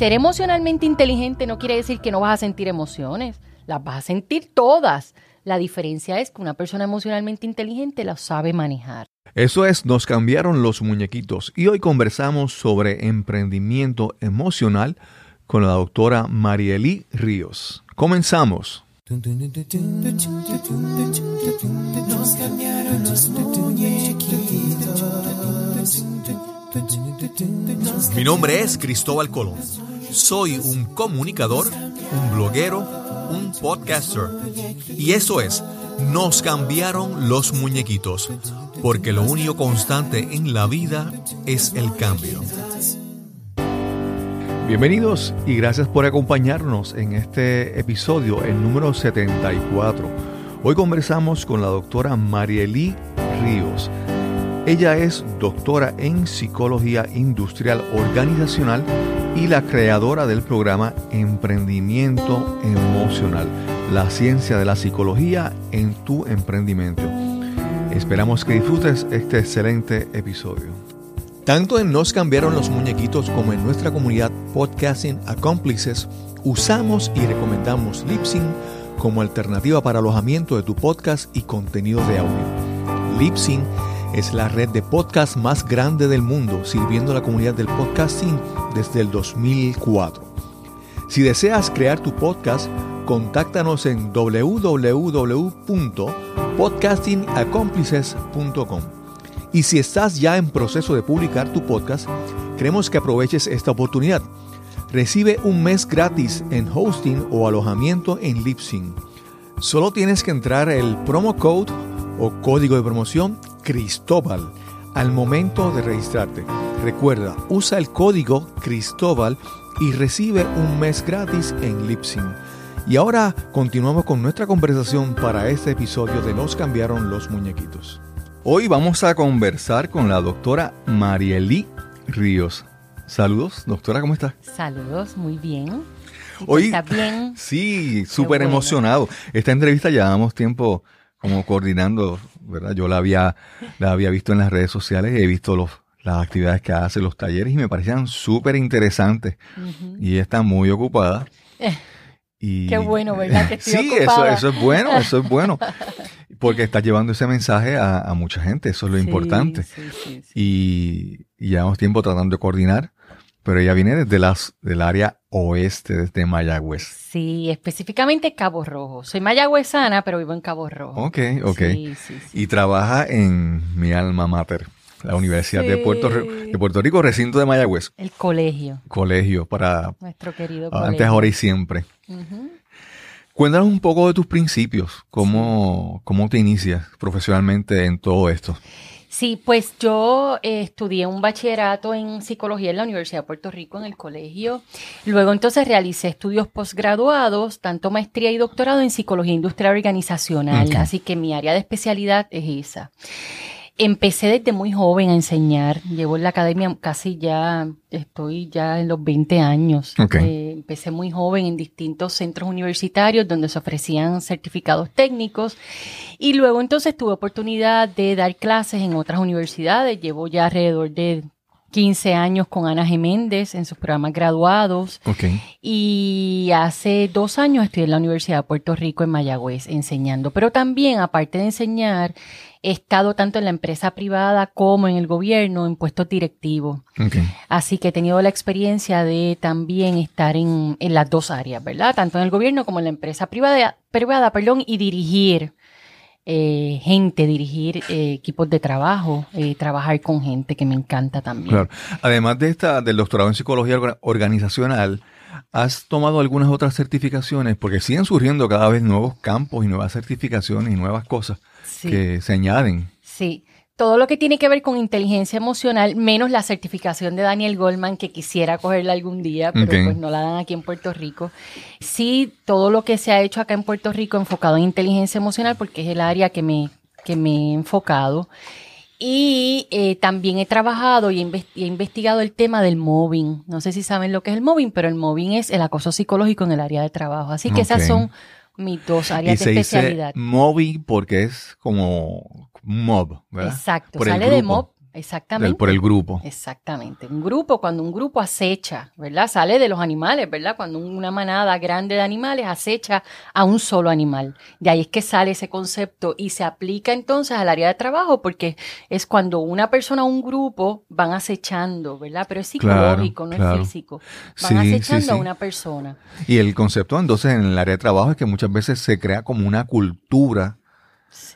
ser emocionalmente inteligente no quiere decir que no vas a sentir emociones, las vas a sentir todas. La diferencia es que una persona emocionalmente inteligente las sabe manejar. Eso es, nos cambiaron los muñequitos y hoy conversamos sobre emprendimiento emocional con la doctora Marieli Ríos. Comenzamos. Mi nombre es Cristóbal Colón. Soy un comunicador, un bloguero, un podcaster. Y eso es, nos cambiaron los muñequitos, porque lo único constante en la vida es el cambio. Bienvenidos y gracias por acompañarnos en este episodio, el número 74. Hoy conversamos con la doctora Marielí Ríos. Ella es doctora en psicología industrial organizacional y la creadora del programa Emprendimiento Emocional, la ciencia de la psicología en tu emprendimiento. Esperamos que disfrutes este excelente episodio. Tanto en Nos cambiaron los muñequitos como en nuestra comunidad Podcasting Accomplices, usamos y recomendamos Lipsync como alternativa para alojamiento de tu podcast y contenido de audio. Lipsync es la red de podcast más grande del mundo, sirviendo a la comunidad del podcasting desde el 2004. Si deseas crear tu podcast, contáctanos en www.podcastingaccomplices.com. Y si estás ya en proceso de publicar tu podcast, queremos que aproveches esta oportunidad. Recibe un mes gratis en hosting o alojamiento en Lipsync. Solo tienes que entrar el promo code o código de promoción Cristóbal al momento de registrarte. Recuerda, usa el código Cristóbal y recibe un mes gratis en Lipsync. Y ahora continuamos con nuestra conversación para este episodio de Nos cambiaron los muñequitos. Hoy vamos a conversar con la doctora Marielí Ríos. Saludos, doctora, ¿cómo está? Saludos, muy bien. Hoy, ¿Está bien? Sí, súper emocionado. Esta entrevista llevábamos tiempo como coordinando, ¿verdad? Yo la había, la había visto en las redes sociales y he visto los, las actividades que hace, los talleres y me parecían súper interesantes. Y está muy ocupada. Eh, Y, Qué bueno, ¿verdad? Que estoy sí, eso, eso es bueno, eso es bueno. Porque está llevando ese mensaje a, a mucha gente, eso es lo sí, importante. sí, sí, sí. Y, y llevamos tiempo tratando de coordinar, pero ella viene desde las, del área oeste, desde Mayagüez. Sí, específicamente Cabo Rojo. Soy mayagüezana, pero vivo en Cabo Rojo. Ok, ok. Sí, sí, sí. Y trabaja en mi alma mater, la Universidad de. Puerto, de Puerto Rico, recinto de Mayagüez. El colegio, Colegio para nuestro querido antes, colegio. ahora y siempre. Cuéntanos un poco de tus principios, cómo, cómo te inicias profesionalmente en todo esto. Sí, pues yo eh, estudié un bachillerato en psicología en la Universidad de Puerto Rico en el colegio. Luego entonces realicé estudios posgraduados, tanto maestría y doctorado en psicología industrial organizacional. Así que mi área de especialidad es esa. Empecé desde muy joven a enseñar. Llevo en la academia casi ya, estoy ya en los 20 años. Eh, empecé muy joven en distintos centros universitarios donde se ofrecían certificados técnicos. Y luego entonces tuve oportunidad de dar clases en otras universidades. Llevo ya alrededor de 15 años con Ana Geméndez en sus programas graduados. Ok. Y hace dos años estoy en la Universidad de Puerto Rico en Mayagüez enseñando. Pero también, aparte de enseñar, he estado tanto en la empresa privada como en el gobierno en puestos directivos. Así que he tenido la experiencia de también estar en, en las dos áreas, ¿verdad? Tanto en el gobierno como en la empresa privada, privada perdón, y dirigir eh, gente, dirigir eh, equipos de trabajo, eh, trabajar con gente, que me encanta también. Claro. Además de esta, del doctorado en psicología orga- organizacional, ¿has tomado algunas otras certificaciones? Porque siguen surgiendo cada vez nuevos campos y nuevas certificaciones y nuevas cosas Sí. que se añaden. Sí, todo lo que tiene que ver con inteligencia emocional, menos la certificación de Daniel Goldman, que quisiera cogerla algún día, pero pues no la dan aquí en Puerto Rico. Sí, todo lo que se ha hecho acá en Puerto Rico enfocado en inteligencia emocional, porque es el área que me, que me he enfocado. Y eh, también he trabajado y he, investigado el tema del mobbing. No sé si saben lo que es el mobbing, pero el mobbing es el acoso psicológico en el área de trabajo. Así que esas son mis dos Y áreas se de dice especialidad. MOBI porque es como mob, ¿verdad? Exacto, Por sale de mob Exactamente. por el grupo. Exactamente. Un grupo, cuando un grupo acecha, ¿verdad? Sale de los animales, ¿verdad? Cuando una manada grande de animales acecha a un solo animal. De ahí es que sale ese concepto y se aplica entonces al área de trabajo porque es cuando una persona o un grupo van acechando, ¿verdad? Pero es psicológico, no es físico. Van acechando a una persona. Y el concepto entonces en el área de trabajo es que muchas veces se crea como una cultura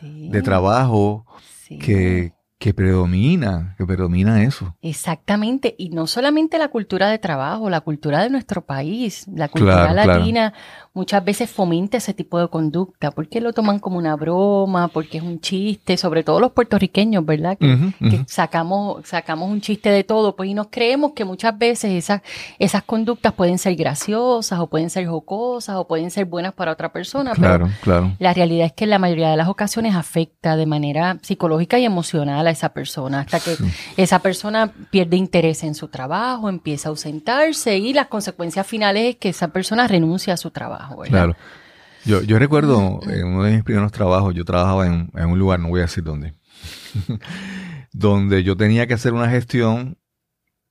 de trabajo que, que predomina, que predomina eso. Exactamente, y no solamente la cultura de trabajo, la cultura de nuestro país, la cultura latina muchas veces fomenta ese tipo de conducta, porque lo toman como una broma, porque es un chiste, sobre todo los puertorriqueños, ¿verdad? Que, sacamos, sacamos un chiste de todo, pues y nos creemos que muchas veces esas, esas conductas pueden ser graciosas o pueden ser jocosas o pueden ser buenas para otra persona, claro, claro. la realidad es que en la mayoría de las ocasiones afecta de manera psicológica y emocional a esa persona, hasta que esa persona pierde interés en su trabajo, empieza a ausentarse y las consecuencias finales es que esa persona renuncia a su trabajo. Claro. Yo, yo recuerdo en uno de mis primeros trabajos, yo trabajaba en, un lugar, no voy a decir dónde, donde yo tenía que hacer una gestión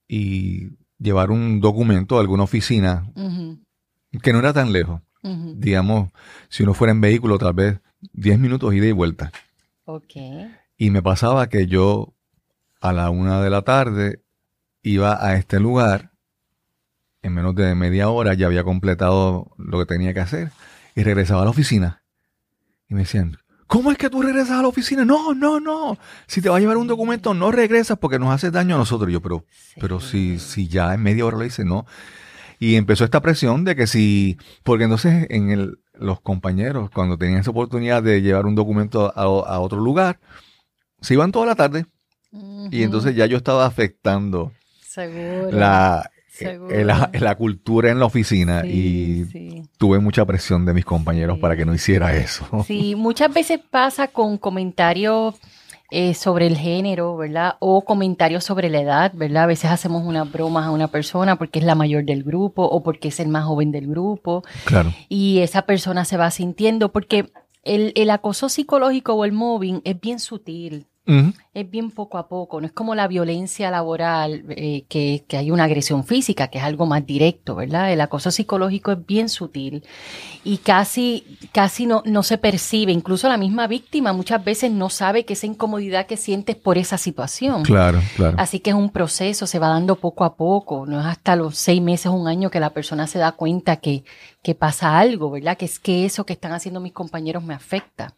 y llevar un documento a alguna oficina que no era tan lejos. Digamos, si uno fuera en vehículo, tal vez 10 minutos ida y vuelta. Y me pasaba que yo a la una de la tarde iba a este lugar en menos de media hora ya había completado lo que tenía que hacer y regresaba a la oficina. Y me decían, ¿cómo es que tú regresas a la oficina? No, no, no. Si te va a llevar un documento, no regresas porque nos hace daño a nosotros. yo, pero, pero si, si ya en media hora lo hice, no. Y empezó esta presión de que si, porque entonces en el, los compañeros, cuando tenían esa oportunidad de llevar un documento a, otro lugar, se iban toda la tarde. Y entonces ya yo estaba afectando la, en la, cultura en la oficina y tuve mucha presión de mis compañeros para que no hiciera eso. Sí, muchas veces pasa con comentarios eh, sobre el género, ¿verdad? O comentarios sobre la edad, ¿verdad? A veces hacemos unas bromas a una persona porque es la mayor del grupo o porque es el más joven del grupo. Claro. Y esa persona se va sintiendo porque el, el acoso psicológico o el mobbing es bien sutil. Es bien poco a poco, no es como la violencia laboral, eh, que, que, hay una agresión física, que es algo más directo, ¿verdad? El acoso psicológico es bien sutil y casi, casi no, no se percibe, incluso la misma víctima muchas veces no sabe que esa incomodidad que sientes por esa situación. Claro, claro. Así que es un proceso, se va dando poco a poco, no es hasta los seis meses, un año que la persona se da cuenta que, que pasa algo, ¿verdad? Que es que eso que están haciendo mis compañeros me afecta.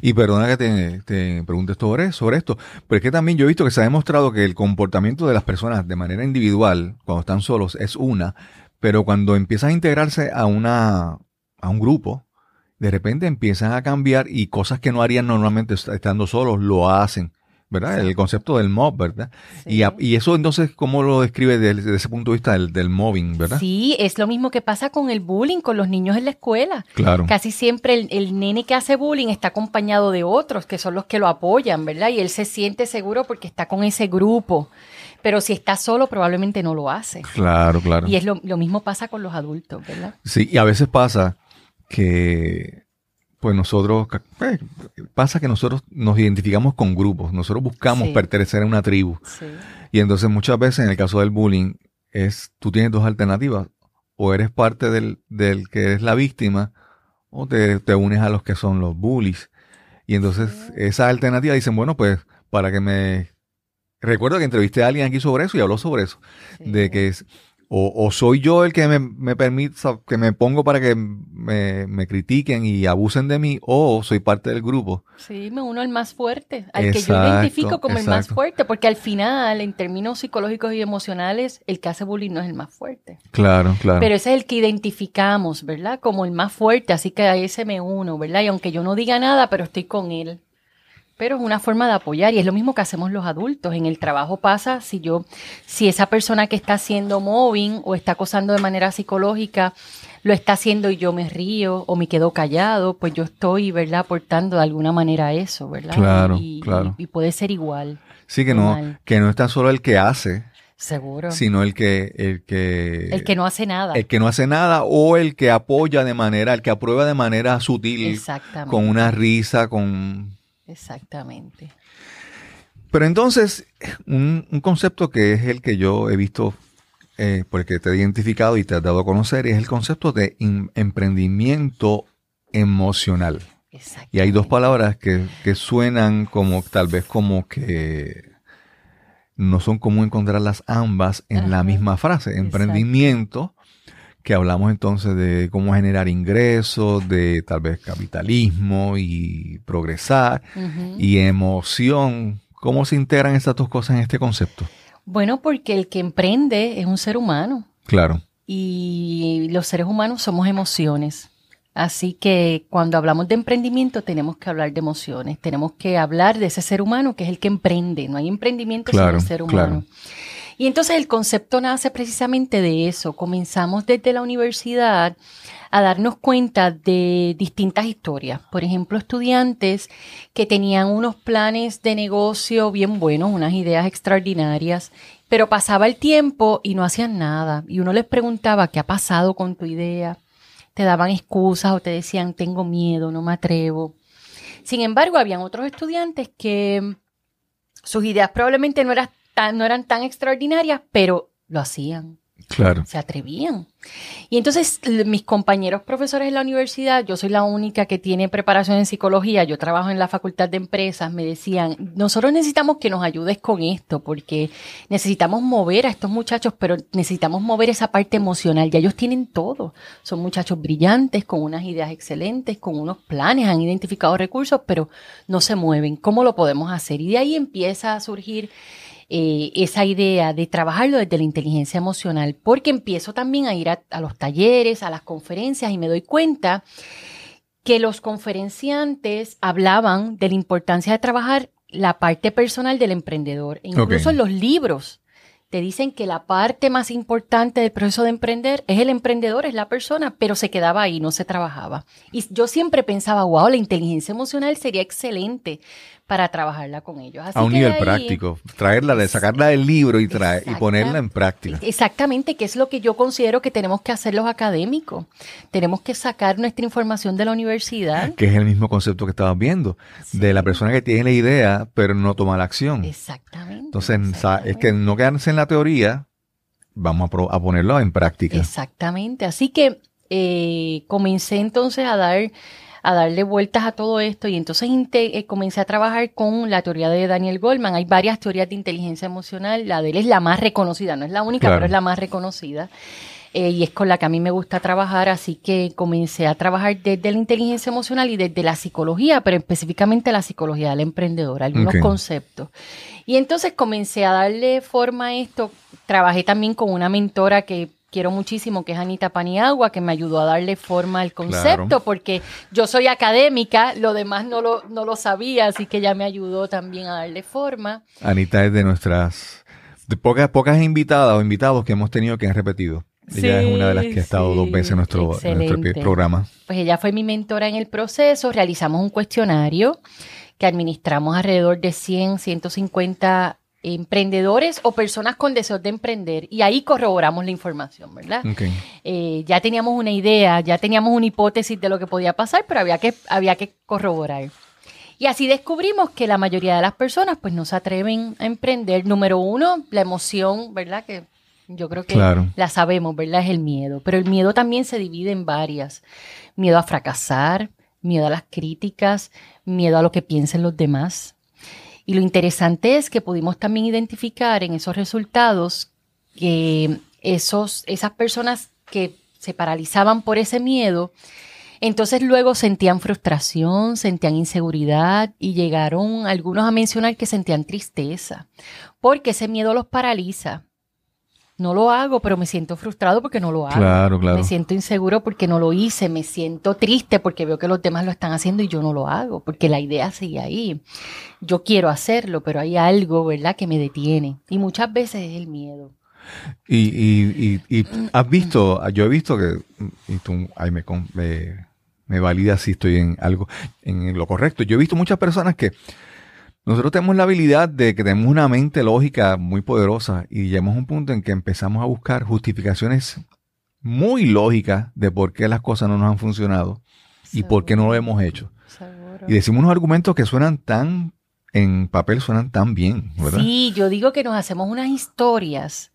Y perdona que te, te pregunte sobre, sobre esto, pero es que también yo he visto que se ha demostrado que el comportamiento de las personas de manera individual, cuando están solos, es una, pero cuando empiezan a integrarse a una, a un grupo, de repente empiezan a cambiar y cosas que no harían normalmente estando solos, lo hacen. ¿Verdad? El concepto del mob, ¿verdad? Y, y, eso entonces, ¿cómo lo describe desde, ese punto de vista del, del, mobbing, ¿verdad? Sí, es lo mismo que pasa con el bullying, con los niños en la escuela. Claro. Casi siempre el, el, nene que hace bullying está acompañado de otros, que son los que lo apoyan, ¿verdad? Y él se siente seguro porque está con ese grupo. Pero si está solo, probablemente no lo hace. Claro, claro. Y es lo, lo mismo pasa con los adultos, ¿verdad? Sí, y a veces pasa que pues nosotros, pues, pasa que nosotros nos identificamos con grupos, nosotros buscamos pertenecer a una tribu. Y entonces muchas veces en el caso del bullying, es, tú tienes dos alternativas, o eres parte del, del que es la víctima, o te, te, unes a los que son los bullies. Y entonces esa alternativa dicen, bueno, pues para que me... Recuerdo que entrevisté a alguien aquí sobre eso y habló sobre eso, de que es, o, soy yo el que me, me permite, que me pongo para que me, critiquen y abusen de mí, o soy parte del grupo. Sí, me uno al más fuerte, al que yo identifico como el más fuerte, porque al final, en términos psicológicos y emocionales, el que hace bullying no es el más fuerte. Claro, claro. Pero ese es el que identificamos, ¿verdad? Como el más fuerte, así que a ese me uno, ¿verdad? Y aunque yo no diga nada, pero estoy con él pero es una forma de apoyar y es lo mismo que hacemos los adultos. En el trabajo pasa si yo, si esa persona que está haciendo mobbing o está acosando de manera psicológica lo está haciendo y yo me río o me quedo callado, pues yo estoy, ¿verdad?, aportando de alguna manera eso, ¿verdad? Claro, y, claro. Y, puede ser igual. Sí, que no, que no está solo el que hace, Seguro. Sino el que, el que. El que no hace nada. El que no hace nada o el que apoya de manera, el que aprueba de manera sutil. Exactamente. Con una risa, con Exactamente. Pero entonces, un, concepto que es el que yo he visto, eh, porque te he identificado y te has dado a conocer, es el concepto de emprendimiento emocional. Y hay dos palabras que, suenan como tal vez como que no son común encontrarlas ambas en la misma frase. Emprendimiento, que hablamos entonces de cómo generar ingresos, de tal vez capitalismo y progresar, y emoción. ¿Cómo se integran estas dos cosas en este concepto? Bueno, porque el que emprende es un ser humano. Claro. Y los seres humanos somos emociones. Así que cuando hablamos de emprendimiento tenemos que hablar de emociones, tenemos que hablar de ese ser humano que es el que emprende, no hay emprendimiento sin el ser humano. Y entonces el concepto nace precisamente de eso. Comenzamos desde la universidad a darnos cuenta de distintas historias. Por ejemplo, estudiantes que tenían unos planes de negocio bien buenos, unas ideas extraordinarias, pero pasaba el tiempo y no hacían nada. Y uno les preguntaba, ¿qué ha pasado con tu idea? te daban excusas o te decían tengo miedo, no me atrevo. Sin embargo, habían otros estudiantes que sus ideas probablemente no eran tan, no eran tan extraordinarias, pero lo hacían. Claro. Se atrevían. Y entonces mis compañeros profesores en la universidad, yo soy la única que tiene preparación en psicología, yo trabajo en la facultad de empresas, me decían, nosotros necesitamos que nos ayudes con esto, porque necesitamos mover a estos muchachos, pero necesitamos mover esa parte emocional. Ya ellos tienen todo. Son muchachos brillantes, con unas ideas excelentes, con unos planes, han identificado recursos, pero no se mueven. ¿Cómo lo podemos hacer? Y de ahí empieza a surgir eh, esa idea de trabajarlo desde la inteligencia emocional, porque empiezo también a ir a, los talleres, a las conferencias y me doy cuenta que los conferenciantes hablaban de la importancia de trabajar la parte personal del emprendedor. E incluso en los libros te dicen que la parte más importante del proceso de emprender es el emprendedor, es la persona, pero se quedaba ahí, no se trabajaba. Y yo siempre pensaba, wow, la inteligencia emocional sería excelente para trabajarla con ellos. a un nivel práctico, traerla, de sacarla del libro y, traer, y ponerla en práctica. Exactamente, que es lo que yo considero que tenemos que hacer los académicos. Tenemos que sacar nuestra información de la universidad. Que es el mismo concepto que estabas viendo, de la persona que tiene la idea, pero no toma la acción. Exactamente. Entonces, es que no quedarse en la teoría, vamos a, ponerlo en práctica. Exactamente. Así que eh, comencé entonces a dar a darle vueltas a todo esto y entonces eh, comencé a trabajar con la teoría de Daniel Goldman. Hay varias teorías de inteligencia emocional, la de él es la más reconocida, no es la única, pero es la más reconocida. Eh, y es con la que a mí me gusta trabajar, así que comencé a trabajar desde la inteligencia emocional y desde la psicología, pero específicamente la psicología del emprendedor, algunos conceptos. Y entonces comencé a darle forma a esto. Trabajé también con una mentora que quiero muchísimo, que es Anita Paniagua, que me ayudó a darle forma al concepto, porque yo soy académica, lo demás no lo, no lo sabía, así que ella me ayudó también a darle forma. Anita es de nuestras de pocas, pocas invitadas o invitados que hemos tenido que han repetido. Ella es una de las que ha estado dos veces en nuestro, en nuestro programa. Pues ella fue mi mentora en el proceso, realizamos un cuestionario que administramos alrededor de 100, 150 emprendedores o personas con deseos de emprender y ahí corroboramos la información, ¿verdad? Eh, ya teníamos una idea, ya teníamos una hipótesis de lo que podía pasar, pero había que, había que corroborar. Y así descubrimos que la mayoría de las personas pues no se atreven a emprender. Número uno, la emoción, ¿verdad? Que yo creo que la sabemos, ¿verdad? Es el miedo. Pero el miedo también se divide en varias. Miedo a fracasar, miedo a las críticas, miedo a lo que piensen los demás, y lo interesante es que pudimos también identificar en esos resultados que esos, esas personas que se paralizaban por ese miedo, entonces luego sentían frustración, sentían inseguridad y llegaron algunos a mencionar que sentían tristeza, porque ese miedo los paraliza no lo hago, pero me siento frustrado porque no lo hago. Claro, claro. Me siento inseguro porque no lo hice, me siento triste porque veo que los demás lo están haciendo y yo no lo hago, porque la idea sigue ahí. Yo quiero hacerlo, pero hay algo, ¿verdad?, que me detiene. Y muchas veces es el miedo. Y, y, y, has visto, yo he visto que, y tú ahí me, me, me valida si estoy en algo, en lo correcto. Yo he visto muchas personas que nosotros tenemos la habilidad de que tenemos una mente lógica muy poderosa y llegamos a un punto en que empezamos a buscar justificaciones muy lógicas de por qué las cosas no nos han funcionado y por qué no lo hemos hecho. Y decimos unos argumentos que suenan tan en papel suenan tan bien, ¿verdad? Sí, yo digo que nos hacemos unas historias,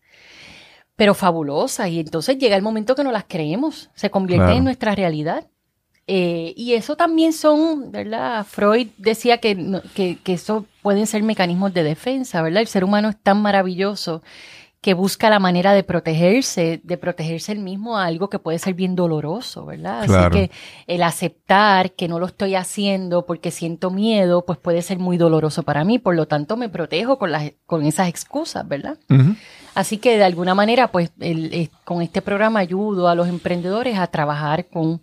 pero fabulosas, y entonces llega el momento que no las creemos, se convierte en nuestra realidad. Eh, y eso también son, ¿verdad? Freud decía que, que, que eso pueden ser mecanismos de defensa, ¿verdad? El ser humano es tan maravilloso que busca la manera de protegerse, de protegerse el mismo a algo que puede ser bien doloroso, ¿verdad? Así que el aceptar que no lo estoy haciendo porque siento miedo, pues puede ser muy doloroso para mí, por lo tanto me protejo con, las, con esas excusas, ¿verdad? Así que de alguna manera, pues el, con este programa ayudo a los emprendedores a trabajar con,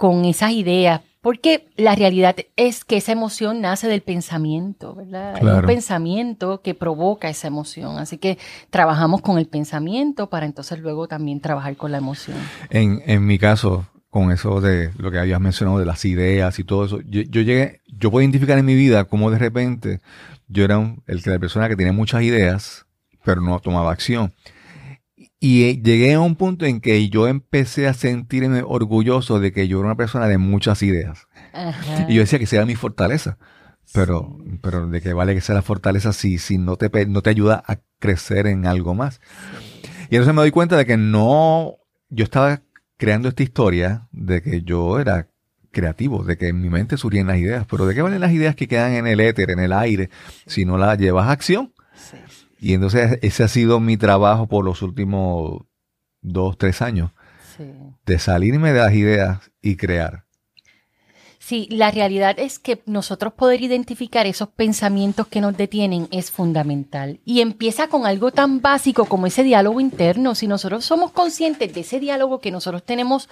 con esas ideas porque la realidad es que esa emoción nace del pensamiento, ¿verdad? Hay un pensamiento que provoca esa emoción. Así que trabajamos con el pensamiento para entonces luego también trabajar con la emoción. En, en mi caso, con eso de lo que habías mencionado de las ideas y todo eso, yo, llegué, yo puedo identificar en mi vida cómo de repente yo era el, la persona que tenía muchas ideas, pero no tomaba acción. Y eh, llegué a un punto en que yo empecé a sentirme orgulloso de que yo era una persona de muchas ideas. Y yo decía que esa era mi fortaleza. Pero, pero de que vale que sea la fortaleza si, si no, te, no te ayuda a crecer en algo más. Y entonces me doy cuenta de que no, yo estaba creando esta historia de que yo era creativo, de que en mi mente surgían las ideas, pero ¿de qué valen las ideas que quedan en el éter, en el aire, si no las llevas a acción? Y entonces ese ha sido mi trabajo por los últimos dos, tres años. De salirme de las ideas y crear. Sí, la realidad es que nosotros poder identificar esos pensamientos que nos detienen es fundamental. Y empieza con algo tan básico como ese diálogo interno. Si nosotros somos conscientes de ese diálogo que nosotros tenemos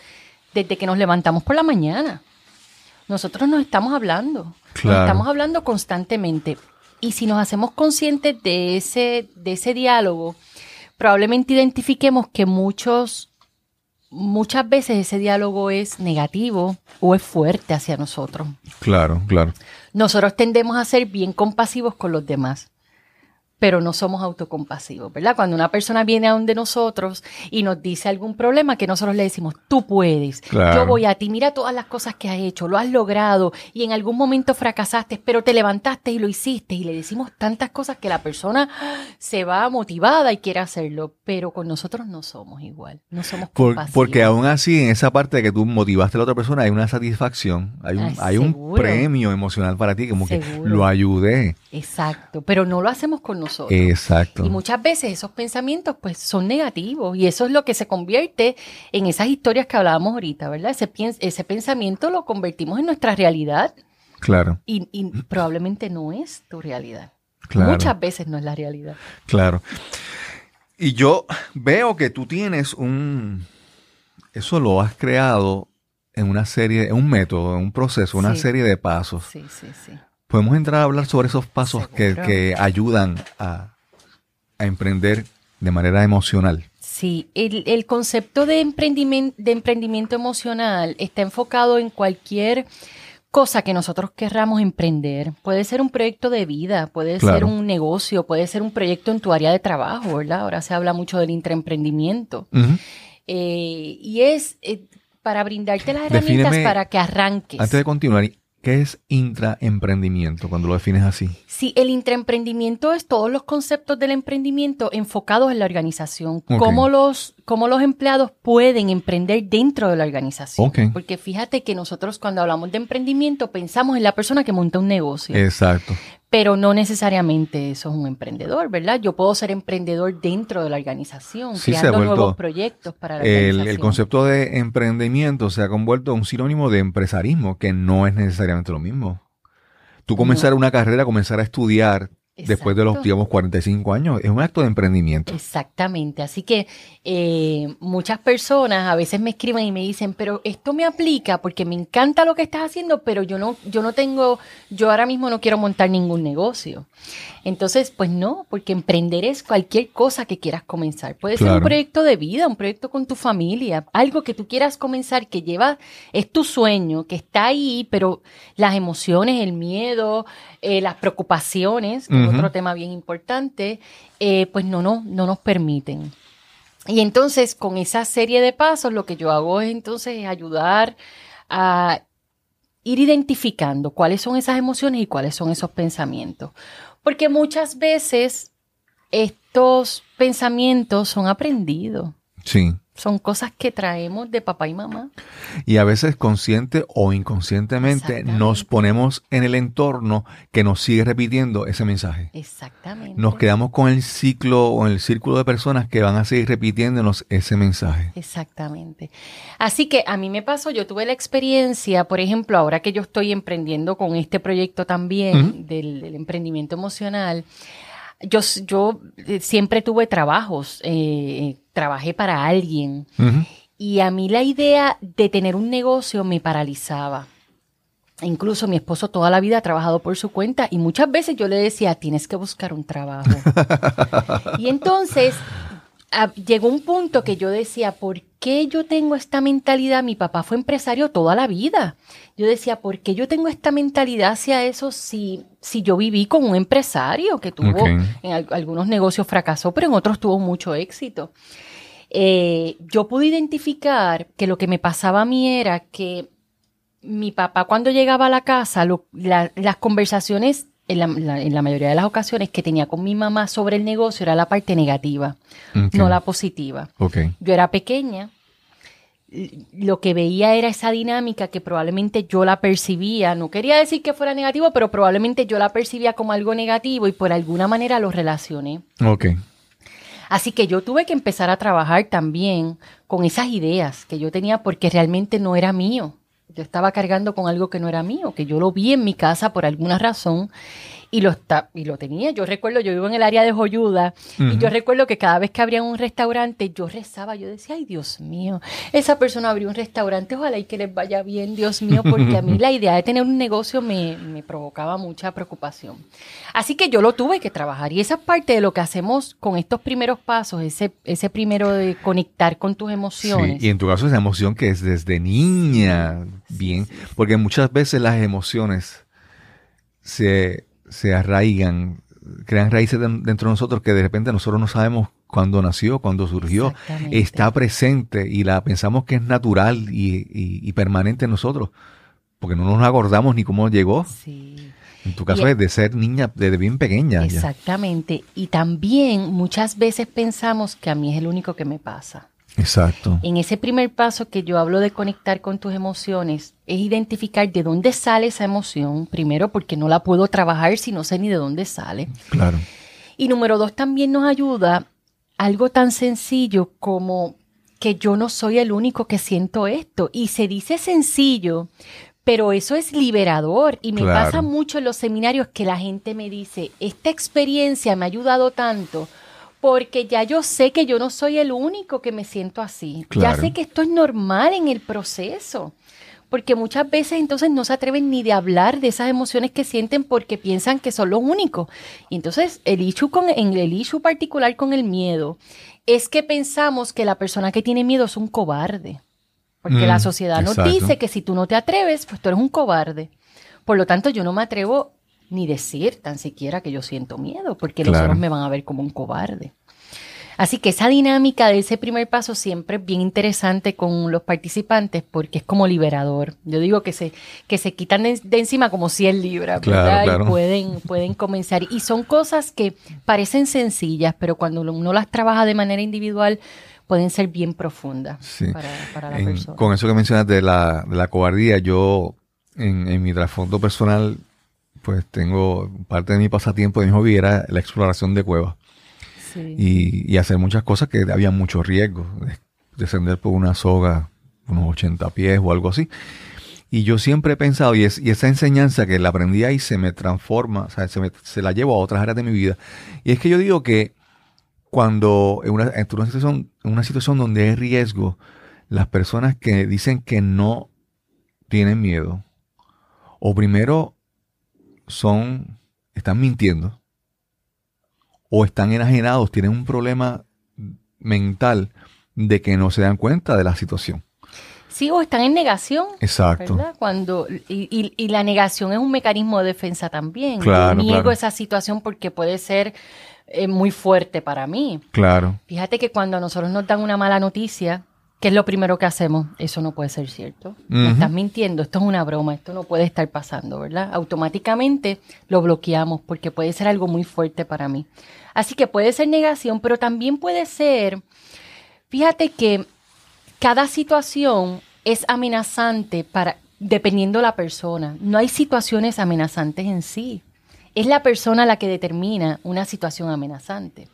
desde que nos levantamos por la mañana, nosotros nos estamos hablando. Nos estamos hablando constantemente. Y si nos hacemos conscientes de ese, de ese diálogo, probablemente identifiquemos que muchos, muchas veces ese diálogo es negativo o es fuerte hacia nosotros. Claro, claro. Nosotros tendemos a ser bien compasivos con los demás pero no somos autocompasivos, ¿verdad? Cuando una persona viene a donde nosotros y nos dice algún problema, que nosotros le decimos, tú puedes, yo voy a ti, mira todas las cosas que has hecho, lo has logrado y en algún momento fracasaste, pero te levantaste y lo hiciste y le decimos tantas cosas que la persona se va motivada y quiere hacerlo, pero con nosotros no somos igual, no somos compasivos. porque aún así, en esa parte de que tú motivaste a la otra persona, hay una satisfacción, hay un, hay un premio emocional para ti, como que lo ayudé. Exacto, pero no lo hacemos con nosotros Exacto. Y muchas veces esos pensamientos pues son negativos y eso es lo que se convierte en esas historias que hablábamos ahorita, ¿verdad? Ese, ese pensamiento lo convertimos en nuestra realidad. Claro. Y, probablemente no es tu realidad. Muchas veces no es la realidad. Claro. Y yo veo que tú tienes un... Eso lo has creado en una serie, en un método, en un proceso, una serie de pasos. Sí, sí, sí. Podemos entrar a hablar sobre esos pasos que, ayudan a, emprender de manera emocional. Sí, el, concepto de emprendimiento, de emprendimiento emocional está enfocado en cualquier cosa que nosotros querramos emprender. Puede ser un proyecto de vida, puede ser un negocio, puede ser un proyecto en tu área de trabajo, ¿verdad? Ahora se habla mucho del intraemprendimiento. Eh, y es eh, para brindarte las herramientas para que arranques. Antes de continuar, ¿Qué es intraemprendimiento cuando lo defines así? Sí, el intraemprendimiento es todos los conceptos del emprendimiento enfocados en la organización. Cómo, los, cómo los empleados pueden emprender dentro de la organización. Porque fíjate que nosotros cuando hablamos de emprendimiento pensamos en la persona que monta un negocio. Exacto pero no necesariamente eso es un emprendedor, ¿verdad? Yo puedo ser emprendedor dentro de la organización, creando nuevos proyectos para la organización. El, concepto de emprendimiento se ha convuelto en un sinónimo de empresarismo, que no es necesariamente lo mismo. Tú comenzar una carrera, comenzar a estudiar, después de los, digamos, 45 años. Es un acto de emprendimiento. Exactamente. Así que eh, muchas personas a veces me escriben y me dicen, pero esto me aplica porque me encanta lo que estás haciendo, pero yo no, yo no tengo, yo ahora mismo no quiero montar ningún negocio. Entonces, pues no, porque emprender es cualquier cosa que quieras comenzar. Puede ser un proyecto de vida, un proyecto con tu familia, algo que tú quieras comenzar que lleva, es tu sueño, que está ahí, pero las emociones, el miedo, eh, las preocupaciones, que es otro tema bien importante, eh, pues no, no, no nos permiten. Y entonces, con esa serie de pasos, lo que yo hago es entonces ayudar a ir identificando cuáles son esas emociones y cuáles son esos pensamientos. Porque muchas veces estos pensamientos son aprendidos. Sí. Son cosas que traemos de papá y mamá. Y a veces consciente o inconscientemente nos ponemos en el entorno que nos sigue repitiendo ese mensaje. Exactamente. Nos quedamos con el ciclo o en el círculo de personas que van a seguir repitiéndonos ese mensaje. Exactamente. Así que a mí me pasó, yo tuve la experiencia, por ejemplo, ahora que yo estoy emprendiendo con este proyecto también del, del emprendimiento emocional, yo, yo eh, siempre tuve trabajos, eh, trabajé para alguien y a mí la idea de tener un negocio me paralizaba. Incluso mi esposo toda la vida ha trabajado por su cuenta y muchas veces yo le decía, tienes que buscar un trabajo. y entonces llegó un punto que yo decía, ¿por qué yo tengo esta mentalidad? Mi papá fue empresario toda la vida. Yo decía, ¿por qué yo tengo esta mentalidad hacia eso si, si yo viví con un empresario que tuvo en algunos negocios fracasó, pero en otros tuvo mucho éxito? Eh, yo pude identificar que lo que me pasaba a mí era que mi papá cuando llegaba a la casa, las conversaciones en la, mayoría de las ocasiones que tenía con mi mamá sobre el negocio era la parte negativa, no la positiva. Yo era pequeña, lo que veía era esa dinámica que probablemente yo la percibía, no quería decir que fuera negativo, pero probablemente yo la percibía como algo negativo y por alguna manera lo relacioné. Así que yo tuve que empezar a trabajar también con esas ideas que yo tenía porque realmente no era mío. Yo estaba cargando con algo que no era mío, que yo lo vi en mi casa por alguna razón y lo, está, y lo tenía. Yo recuerdo, yo vivo en el área de Joyuda y yo recuerdo que cada vez que abrían un restaurante, yo rezaba, yo decía, ay Dios mío, esa persona abrió un restaurante, ojalá y que les vaya bien, Dios mío, porque a mí la idea de tener un negocio me, me provocaba mucha preocupación. Así que yo lo tuve que trabajar y esa es parte de lo que hacemos con estos primeros pasos, ese, ese primero de conectar con tus emociones. Sí, y en tu caso esa emoción que es desde niña, bien, porque muchas veces las emociones se se arraigan, crean raíces dentro de nosotros que de repente nosotros no sabemos cuándo nació, cuándo surgió, está presente y la pensamos que es natural y, permanente en nosotros, porque no nos acordamos ni cómo llegó. En tu caso es de ser niña desde bien pequeña. Exactamente. Y también muchas veces pensamos que a mí es el único que me pasa. Exacto. En ese primer paso que yo hablo de conectar con tus emociones, es identificar de dónde sale esa emoción, primero porque no la puedo trabajar si no sé ni de dónde sale. Claro. Y número dos, también nos ayuda algo tan sencillo como que yo no soy el único que siento esto. Y se dice sencillo, pero eso es liberador. Y me pasa mucho en los seminarios que la gente me dice, esta experiencia me ha ayudado tanto porque ya yo sé que yo no soy el único que me siento así. Ya sé que esto es normal en el proceso. Porque muchas veces entonces no se atreven ni de hablar de esas emociones que sienten porque piensan que son lo único. Y entonces el issue con, en el issue particular con el miedo es que pensamos que la persona que tiene miedo es un cobarde. Porque la mm, sociedad nos dice que si tú no te atreves, pues tú eres un cobarde. Por lo tanto, yo no me atrevo ni decir tan siquiera que yo siento miedo, porque los otros me van a ver como un cobarde. Así que esa dinámica de ese primer paso siempre es bien interesante con los participantes porque es como liberador. Yo digo que se, que se quitan de, encima como 100 libras, ¿verdad? Y pueden, pueden comenzar. Y son cosas que parecen sencillas, pero cuando uno las trabaja de manera individual, pueden ser bien profundas para, la persona. Con eso que mencionas de la, de la cobardía, yo en, en mi trasfondo personal pues tengo parte de mi pasatiempo de mi hobby era la exploración de cuevas. Y, hacer muchas cosas que había mucho riesgo. Descender por una soga unos 80 pies o algo así. Y yo siempre he pensado, y, es, y esa enseñanza que la aprendí ahí se me transforma, o sea, se, me, se, la llevo a otras áreas de mi vida. Y es que yo digo que cuando en una, en una, situación, en una situación donde hay riesgo, las personas que dicen que no tienen miedo, o primero son, están mintiendo o están enajenados, tienen un problema mental de que no se dan cuenta de la situación. Sí, o están en negación. Exacto. Cuando, y, y, la negación es un mecanismo de defensa también. Claro, Yo niego esa situación porque puede ser eh, muy fuerte para mí. Claro. Fíjate que cuando a nosotros nos dan una mala noticia, ¿Qué es lo primero que hacemos? Eso no puede ser cierto. Me estás mintiendo, esto es una broma, esto no puede estar pasando, ¿verdad? Automáticamente lo bloqueamos porque puede ser algo muy fuerte para mí. Así que puede ser negación, pero también puede ser, fíjate que cada situación es amenazante para, dependiendo la persona. No hay situaciones amenazantes en sí. Es la persona la que determina una situación amenazante.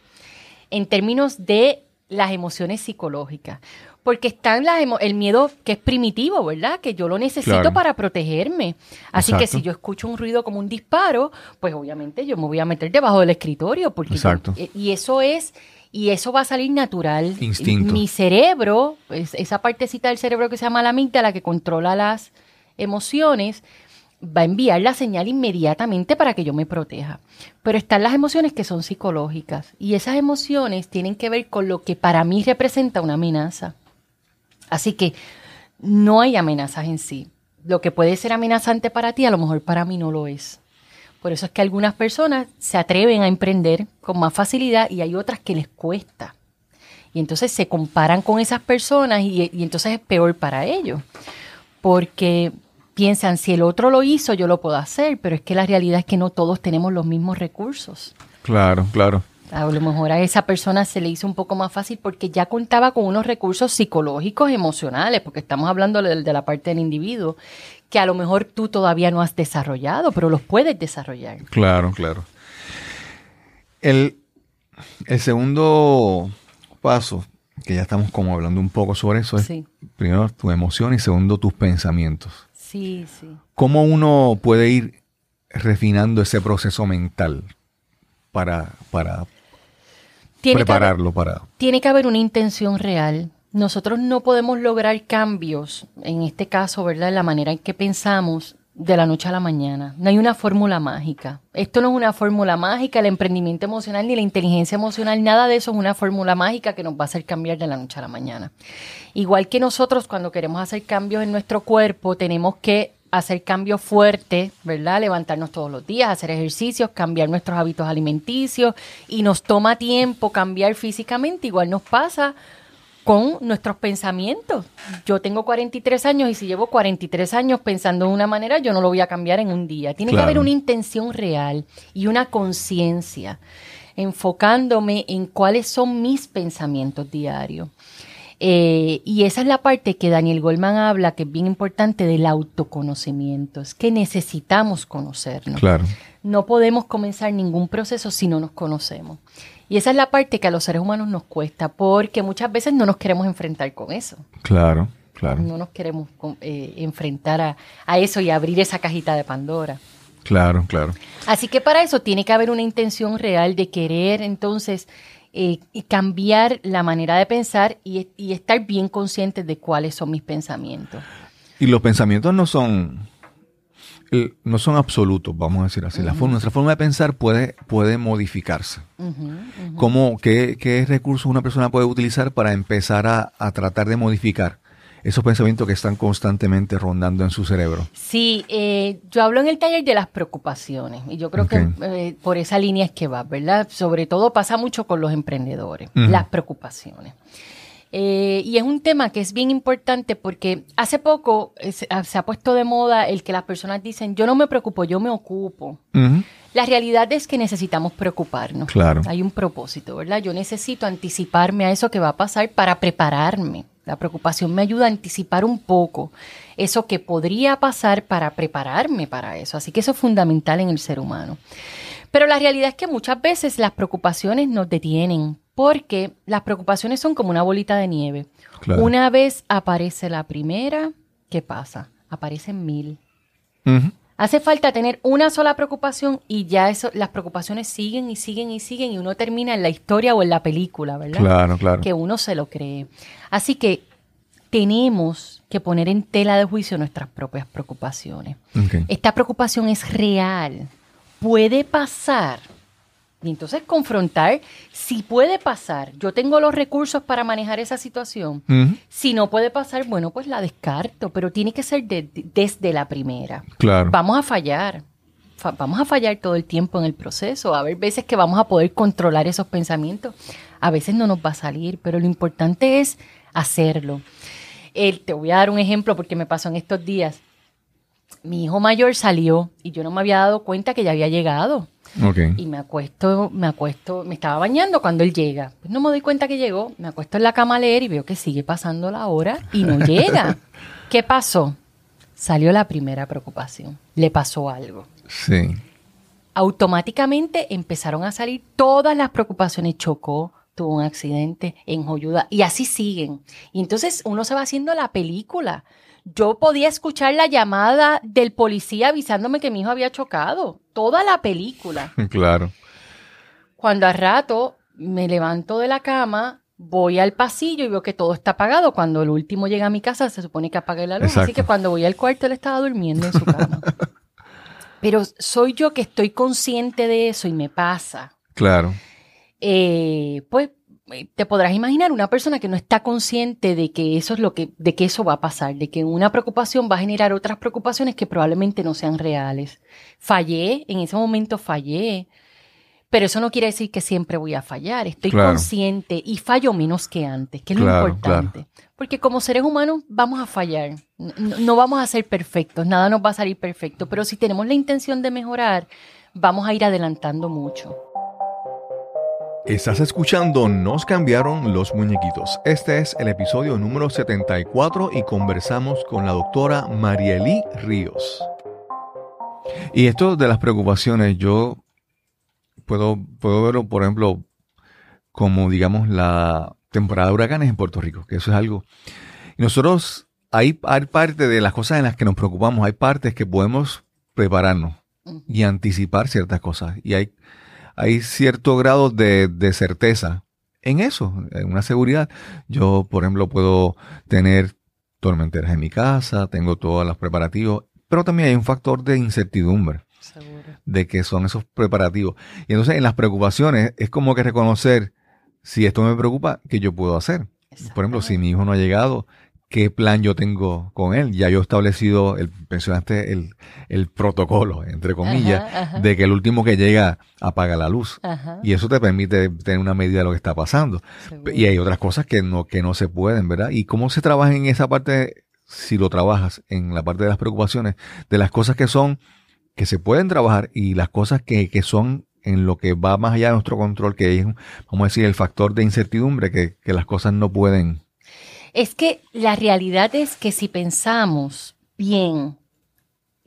En términos de las emociones psicológicas porque está el miedo que es primitivo, ¿verdad? Que yo lo necesito para protegerme. Así que si yo escucho un ruido como un disparo, pues obviamente yo me voy a meter debajo del escritorio. Porque Exacto. Eh, y eso es, y eso va a salir natural. Instinto. Mi cerebro, esa partecita del cerebro que se llama la amígdala, que controla las emociones, va a enviar la señal inmediatamente para que yo me proteja. Pero están las emociones que son psicológicas y esas emociones tienen que ver con lo que para mí representa una amenaza. Así que no hay amenazas en sí. Lo que puede ser amenazante para ti, a lo mejor para mí no lo es. Por eso es que algunas personas se atreven a emprender con más facilidad y hay otras que les cuesta. Y entonces se comparan con esas personas y, entonces es peor para ellos. Porque piensan, si el otro lo hizo, yo lo puedo hacer, pero es que la realidad es que no todos tenemos los mismos recursos. Claro, claro. A lo mejor a esa persona se le hizo un poco más fácil porque ya contaba con unos recursos psicológicos, emocionales, porque estamos hablando de, la parte del individuo, que a lo mejor tú todavía no has desarrollado, pero los puedes desarrollar. Claro, claro. El, el segundo paso, que ya estamos como hablando un poco sobre eso, es primero tu emoción y segundo tus pensamientos. Sí, sí. ¿Cómo uno puede ir refinando ese proceso mental para, para, prepararlo para... Tiene que haber una intención real. Nosotros no podemos lograr cambios, en este caso, ¿verdad? En la manera en que pensamos de la noche a la mañana. No hay una fórmula mágica. Esto no es una fórmula mágica, el emprendimiento emocional ni la inteligencia emocional, nada de eso es una fórmula mágica que nos va a hacer cambiar de la noche a la mañana. Igual que nosotros cuando queremos hacer cambios en nuestro cuerpo, tenemos que hacer cambios fuertes, ¿verdad? Levantarnos todos los días, hacer ejercicios, cambiar nuestros hábitos alimenticios y nos toma tiempo cambiar físicamente, igual nos pasa con nuestros pensamientos. Yo tengo 43 años y si llevo 43 años pensando de una manera, yo no lo voy a cambiar en un día. Tiene que haber una intención real y una conciencia, enfocándome en cuáles son mis pensamientos diarios. Eh, y esa es la parte que Daniel Goldman habla, que es bien importante, del autoconocimiento. Es que necesitamos conocernos. Claro. No podemos comenzar ningún proceso si no nos conocemos. Y esa es la parte que a los seres humanos nos cuesta, porque muchas veces no nos queremos enfrentar con eso. Claro, claro. No nos queremos eh, enfrentar a, a eso y abrir esa cajita de Pandora. Claro, claro. Así que para eso tiene que haber una intención real de querer entonces eh, y cambiar la manera de pensar y, estar bien consciente de cuáles son mis pensamientos. Y los pensamientos no son, no son absolutos, vamos a decir así. la forma, nuestra forma de pensar puede, puede modificarse. qué, ¿Qué recursos una persona puede utilizar para empezar a tratar de modificar esos pensamientos que están constantemente rondando en su cerebro. Sí, eh, yo hablo en el taller de las preocupaciones y yo creo que eh, por esa línea es que va, ¿verdad? Sobre todo pasa mucho con los emprendedores, las preocupaciones. Eh, y es un tema que es bien importante porque hace poco se, ha puesto de moda el que las personas dicen, yo no me preocupo, yo me ocupo. La realidad es que necesitamos preocuparnos. Claro. Hay un propósito, ¿verdad? Yo necesito anticiparme a eso que va a pasar para prepararme. La preocupación me ayuda a anticipar un poco eso que podría pasar para prepararme para eso. Así que eso es fundamental en el ser humano. Pero la realidad es que muchas veces las preocupaciones nos detienen porque las preocupaciones son como una bolita de nieve. Una vez aparece la primera, ¿qué pasa? Aparecen mil. Hace falta tener una sola preocupación y ya eso, las preocupaciones siguen y siguen y siguen y uno termina en la historia o en la película, ¿verdad? Claro, claro. Que uno se lo cree. Así que tenemos que poner en tela de juicio nuestras propias preocupaciones. Esta preocupación es real, puede pasar y entonces confrontar si puede pasar. Yo tengo los recursos para manejar esa situación. Si no puede pasar, bueno, pues la descarto, pero tiene que ser desde la primera. Claro. Vamos a fallar. vamos a fallar todo el tiempo en el proceso. A ver, veces que vamos a poder controlar esos pensamientos. A veces no nos va a salir, pero lo importante es hacerlo. te voy a dar un ejemplo porque me pasó en estos días. Mi hijo mayor salió y yo no me había dado cuenta que ya había llegado. Y me acuesto, me acuesto, me estaba bañando cuando él llega. Pues no me doy cuenta que llegó, me acuesto en la cama a leer y veo que sigue pasando la hora y no llega. ¿Qué pasó? Salió la primera preocupación. Le pasó algo. Sí. Automáticamente empezaron a salir todas las preocupaciones. Chocó, tuvo un accidente, enjoyuda, y así siguen. Y entonces uno se va haciendo la película. Yo podía escuchar la llamada del policía avisándome que mi hijo había chocado. Toda la película. Claro. Cuando al rato me levanto de la cama, voy al pasillo y veo que todo está apagado. Cuando el último llega a mi casa, se supone que apague la luz. Así que cuando voy al cuarto, él estaba durmiendo en su cama. Pero soy yo que estoy consciente de eso y me pasa. Claro. Eh, pues te podrás imaginar una persona que no está consciente de que eso es lo que, de que eso va a pasar, de que una preocupación va a generar otras preocupaciones que probablemente no sean reales. Fallé, en ese momento fallé, pero eso no quiere decir que siempre voy a fallar. Estoy consciente y fallo menos que antes, que es lo importante. Porque como seres humanos vamos a fallar, no, no vamos a ser perfectos, nada nos va a salir perfecto, pero si tenemos la intención de mejorar, vamos a ir adelantando mucho. Estás escuchando Nos cambiaron los muñequitos. Este es el episodio número 74 y conversamos con la doctora Marielí Ríos. Y esto de las preocupaciones, yo puedo, puedo verlo, por ejemplo, como digamos la temporada de huracanes en Puerto Rico, que eso es algo. Y nosotros, hay, hay parte de las cosas en las que nos preocupamos, hay partes que podemos prepararnos y anticipar ciertas cosas. Y hay hay cierto grado de, certeza en eso, en una seguridad. Yo, por ejemplo, puedo tener tormenteras en mi casa, tengo todos los preparativos, pero también hay un factor de incertidumbre. De que son esos preparativos. Y entonces en las preocupaciones es como que reconocer si esto me preocupa, ¿qué yo puedo hacer? Por ejemplo, si mi hijo no ha llegado, qué plan yo tengo con él. Ya yo he establecido, el, mencionaste el, el protocolo, entre comillas, de que el último que llega apaga la luz. Y eso te permite tener una medida de lo que está pasando. Y hay otras cosas que no, que no se pueden, ¿verdad? Y cómo se trabaja en esa parte, si lo trabajas en la parte de las preocupaciones, de las cosas que son, que se pueden trabajar y las cosas que, que son en lo que va más allá de nuestro control, que es, vamos a decir, el factor de incertidumbre, que, que las cosas no pueden es que la realidad es que si pensamos bien,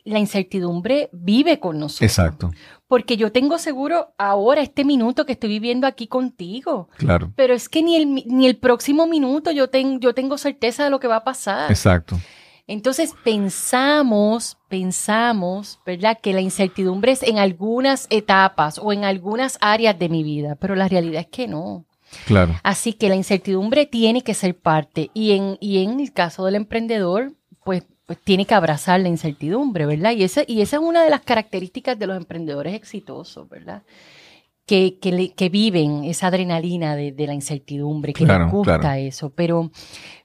la incertidumbre vive con nosotros. Exacto. Porque yo tengo seguro ahora, este minuto que estoy viviendo aquí contigo. Claro. Pero es que ni el, ni el próximo minuto yo, yo tengo certeza de lo que va a pasar. Exacto. Entonces pensamos, pensamos, ¿verdad? Que la incertidumbre es en algunas etapas o en algunas áreas de mi vida, pero la realidad es que no. Claro. Así que la incertidumbre tiene que ser parte. Y en, y en el caso del emprendedor, pues, pues tiene que abrazar la incertidumbre, ¿verdad? Y esa, y esa es una de las características de los emprendedores exitosos, ¿verdad? Que, que, viven esa adrenalina de, la incertidumbre, que les gusta eso. Pero,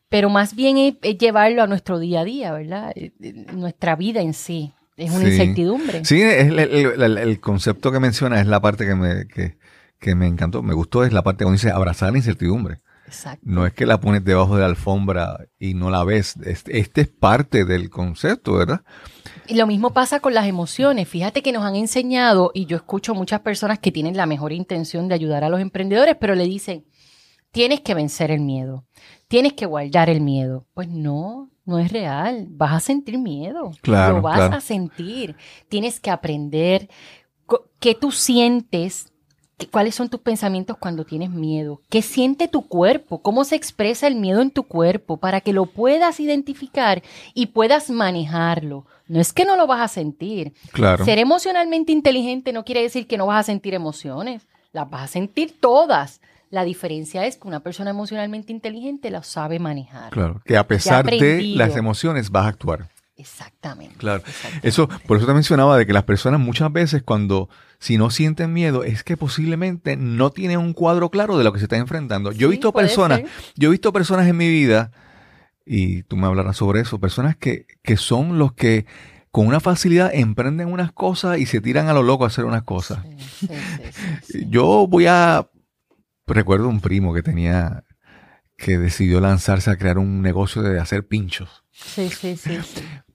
pero más bien es, llevarlo a nuestro día a día, ¿verdad? Eh, eh, nuestra vida en sí. Es una incertidumbre. Sí, el, el, concepto que menciona es la parte que me, que, que me encantó, me gustó, es la parte donde dice abrazar la incertidumbre. Exacto. No es que la pones debajo de la alfombra y no la ves. Este, este, es parte del concepto, ¿verdad? Y lo mismo pasa con las emociones. Fíjate que nos han enseñado, y yo escucho muchas personas que tienen la mejor intención de ayudar a los emprendedores, pero le dicen, tienes que vencer el miedo, tienes que guardar el miedo. Pues no, no es real. Vas a sentir miedo. Claro. Lo vas a sentir. Tienes que aprender qué tú sientes ¿Cuáles son tus pensamientos cuando tienes miedo? ¿Qué siente tu cuerpo? ¿Cómo se expresa el miedo en tu cuerpo para que lo puedas identificar y puedas manejarlo? No es que no lo vas a sentir. Claro. Ser emocionalmente inteligente no quiere decir que no vas a sentir emociones. Las vas a sentir todas. La diferencia es que una persona emocionalmente inteligente las sabe manejar. Claro, que a pesar de las emociones vas a actuar. Exactamente. Claro. Eso, por eso te mencionaba de que las personas muchas veces cuando si no sienten miedo es que posiblemente no tienen un cuadro claro de lo que se está enfrentando. Yo he visto personas, yo he visto personas en mi vida, y tú me hablarás sobre eso, personas que, que son los que con una facilidad emprenden unas cosas y se tiran a lo loco a hacer unas cosas. yo voy a recuerdo un primo que tenía que decidió lanzarse a crear un negocio de hacer pinchos. Sí, sí, sí.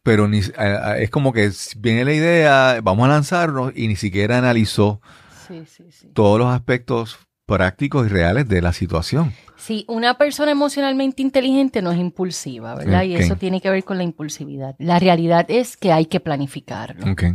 Pero ni, es como que viene la idea, vamos a lanzarnos y ni siquiera analizó todos los aspectos prácticos y reales de la situación. Sí, una persona emocionalmente inteligente no es impulsiva, ¿verdad? Y eso tiene que ver con la impulsividad. La realidad es que hay que planificarlo. Okay.